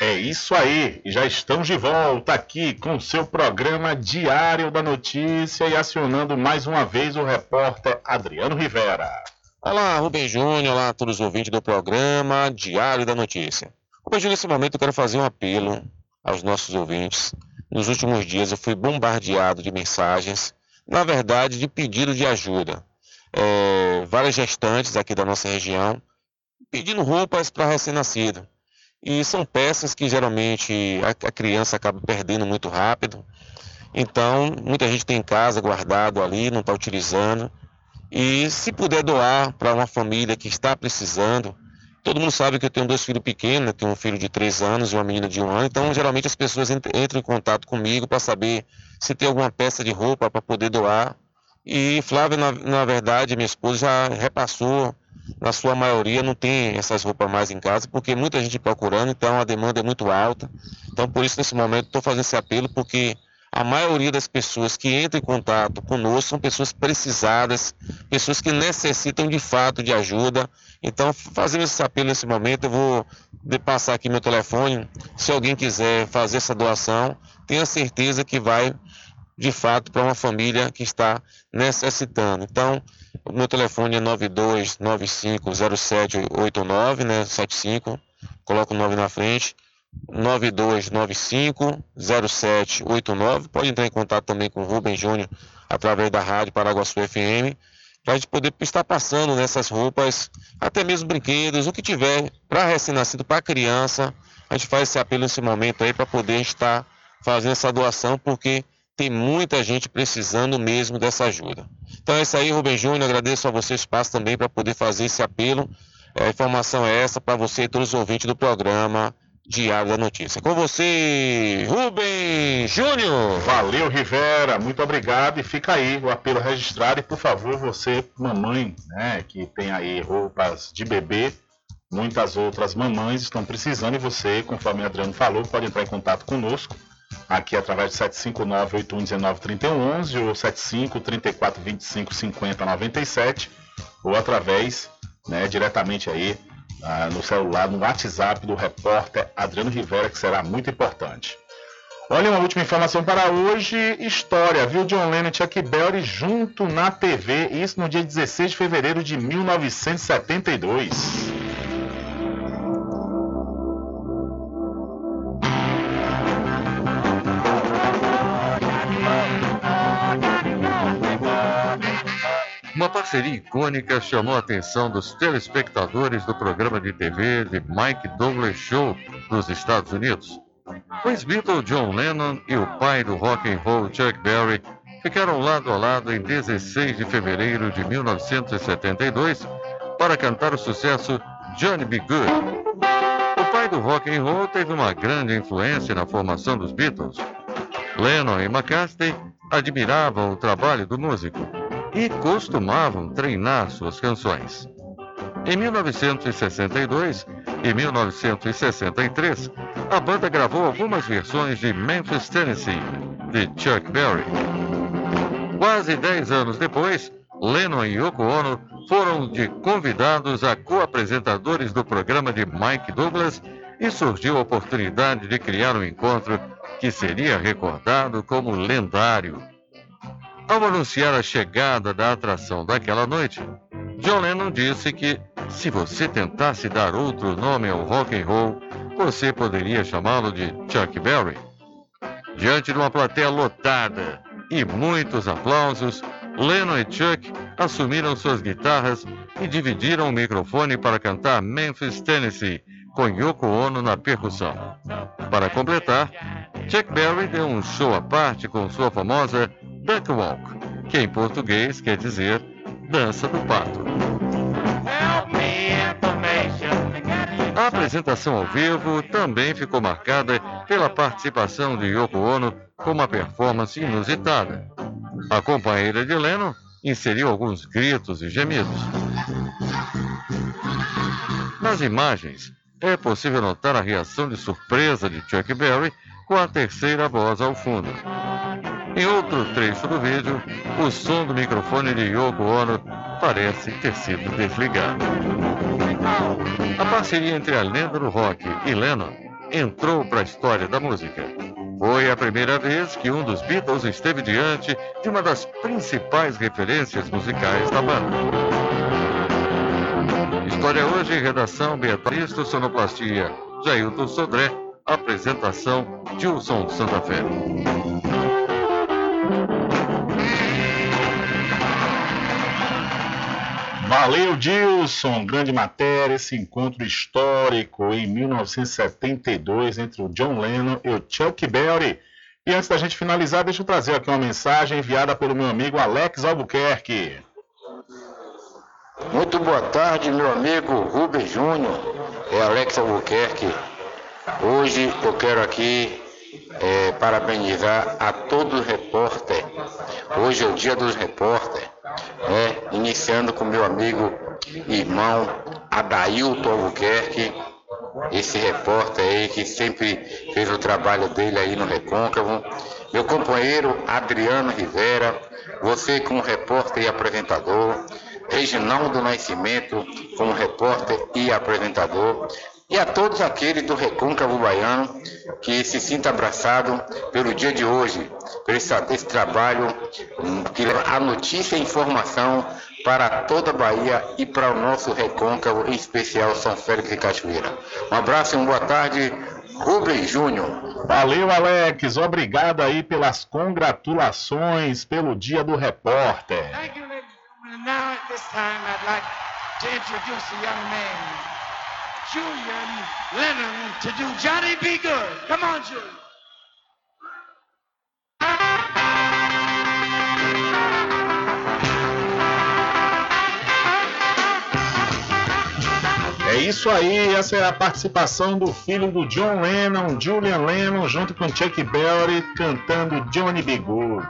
É isso aí, já estamos de volta aqui com o seu programa Diário da Notícia e acionando mais uma vez o repórter Adriano Rivera. Olá, Rubem Júnior, olá a todos os ouvintes do programa Diário da Notícia. Júnior, nesse momento eu quero fazer um apelo aos nossos ouvintes. Nos últimos dias eu fui bombardeado de mensagens, na verdade de pedido de ajuda. É, várias gestantes aqui da nossa região pedindo roupas para recém-nascido. E são peças que geralmente a, a criança acaba perdendo muito rápido. Então, muita gente tem em casa guardado ali, não está utilizando. E se puder doar para uma família que está precisando, todo mundo sabe que eu tenho dois filhos pequenos, eu tenho um filho de três anos e uma menina de um ano, então geralmente as pessoas entram em contato comigo para saber se tem alguma peça de roupa para poder doar. E Flávia, na, na verdade, minha esposa já repassou na sua maioria não tem essas roupas mais em casa, porque muita gente procurando, então a demanda é muito alta. Então, por isso, nesse momento, estou fazendo esse apelo, porque a maioria das pessoas que entram em contato conosco são pessoas precisadas, pessoas que necessitam de fato de ajuda. Então, fazendo esse apelo nesse momento, eu vou passar aqui meu telefone. Se alguém quiser fazer essa doação, tenha certeza que vai de fato para uma família que está necessitando. Então, o meu telefone é 92950789, né, 75, coloco o 9 na frente. 92950789. Pode entrar em contato também com o Rubem Júnior através da rádio Paraguaçu FM, para a gente poder estar passando nessas roupas, até mesmo brinquedos, o que tiver para recém-nascido, para criança. A gente faz esse apelo nesse momento aí para poder estar fazendo essa doação, porque tem muita gente precisando mesmo dessa ajuda. Então é isso aí, Rubem Júnior. Agradeço a você o espaço também para poder fazer esse apelo. É, a informação é essa para você e todos os ouvintes do programa Diário da Notícia. Com você, Rubem Júnior. Valeu, Rivera. Muito obrigado. E fica aí o apelo registrado. E por favor, você, mamãe, né, que tem aí roupas de bebê, muitas outras mamães estão precisando. E você, conforme o Adriano falou, pode entrar em contato conosco aqui através de 759-8119-3111 ou 75-34-25-50-97 ou através, né, diretamente aí ah, no celular, no WhatsApp do repórter Adriano Rivera, que será muito importante. Olha, uma última informação para hoje. História, viu? John Lennon e Chuck Berry junto na TV. Isso no dia 16 de fevereiro de 1972. Uma parceria icônica chamou a atenção dos telespectadores do programa de TV de Mike Douglas Show nos Estados Unidos. O ex-Beatle John Lennon e o pai do rock and roll Chuck Berry ficaram lado a lado em 16 de fevereiro de 1972 para cantar o sucesso Johnny B. Good. O pai do rock and roll teve uma grande influência na formação dos Beatles. Lennon e McCartney admiravam o trabalho do músico e costumavam treinar suas canções. Em 1962 e 1963, a banda gravou algumas versões de Memphis, Tennessee, de Chuck Berry. Quase 10 anos depois, Lennon e Yoko Ono foram de convidados a co-apresentadores do programa de Mike Douglas e surgiu a oportunidade de criar um encontro que seria recordado como lendário. Ao anunciar a chegada da atração daquela noite, John Lennon disse que se você tentasse dar outro nome ao rock and roll, você poderia chamá-lo de Chuck Berry. Diante de uma plateia lotada e muitos aplausos, Lennon e Chuck assumiram suas guitarras e dividiram o microfone para cantar Memphis, Tennessee, com Yoko Ono na percussão. Para completar, Chuck Berry deu um show à parte com sua famosa Duck Walk, que em português quer dizer dança do pato. A apresentação ao vivo também ficou marcada pela participação de Yoko Ono com uma performance inusitada. A companheira de Lennon inseriu alguns gritos e gemidos. Nas imagens, é possível notar a reação de surpresa de Chuck Berry com a terceira voz ao fundo. Em outro trecho do vídeo, o som do microfone de Yoko Ono parece ter sido desligado. A parceria entre a lenda do rock e Lennon entrou para a história da música. Foi a primeira vez que um dos Beatles esteve diante de uma das principais referências musicais da banda. História hoje, redação Beatriz, sonoplastia Jailton Sodré, apresentação Gilson Santa Fé. Valeu, Dilson. Grande matéria, esse encontro histórico em 1972 entre o John Lennon e o Chuck Berry. E antes da gente finalizar, deixa eu trazer aqui uma mensagem enviada pelo meu amigo Alex Albuquerque. Muito boa tarde, meu amigo Rubens Júnior. É Alex Albuquerque. Hoje eu quero aqui é, parabenizar a todos os repórteres. Hoje é o dia dos repórteres. É, iniciando com meu amigo irmão Adailton Albuquerque, esse repórter aí que sempre fez o trabalho dele aí no Recôncavo. Meu companheiro Adriano Rivera, você como repórter e apresentador. Reginaldo Nascimento como repórter e apresentador e a todos aqueles do Recôncavo Baiano que se sinta abraçado pelo dia de hoje, por esse, esse trabalho hum, que leva a notícia e informação para toda a Bahia e para o nosso Recôncavo, em especial São Félix e Cachoeira. Um abraço e uma boa tarde, Rubens Júnior. Valeu, Alex. Obrigado aí pelas congratulações pelo Dia do Repórter. Thank you, ladies and gentlemen. Now at this time, I'd like to introduce a young man, Julian Lennon, to do Johnny Be Good. Come on, Julian. É isso aí, essa é a participação do filho do John Lennon, Julian Lennon, junto com Chuck Berry, cantando Johnny B. Good.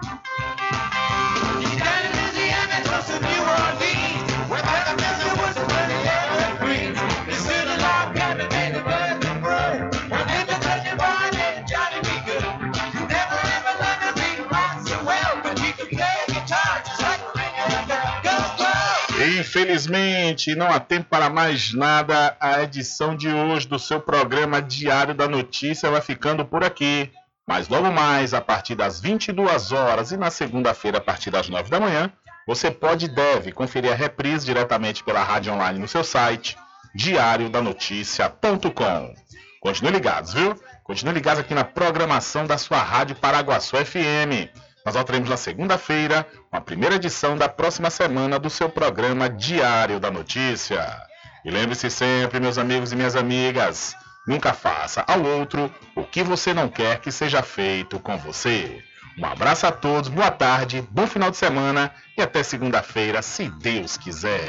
Infelizmente, não há tempo para mais nada. A edição de hoje do seu programa Diário da Notícia vai ficando por aqui. Mas logo mais, a partir das 22 horas e na segunda-feira, a partir das 9 da manhã, você pode e deve conferir a reprise diretamente pela rádio online no seu site, diariodanoticia.com. Continue ligados, viu? Continue ligados aqui na programação da sua Rádio Paraguaçu FM. Nós voltaremos na segunda-feira com a primeira edição da próxima semana do seu programa Diário da Notícia. E lembre-se sempre, meus amigos e minhas amigas, nunca faça ao outro o que você não quer que seja feito com você. Um abraço a todos, boa tarde, bom final de semana e até segunda-feira, se Deus quiser.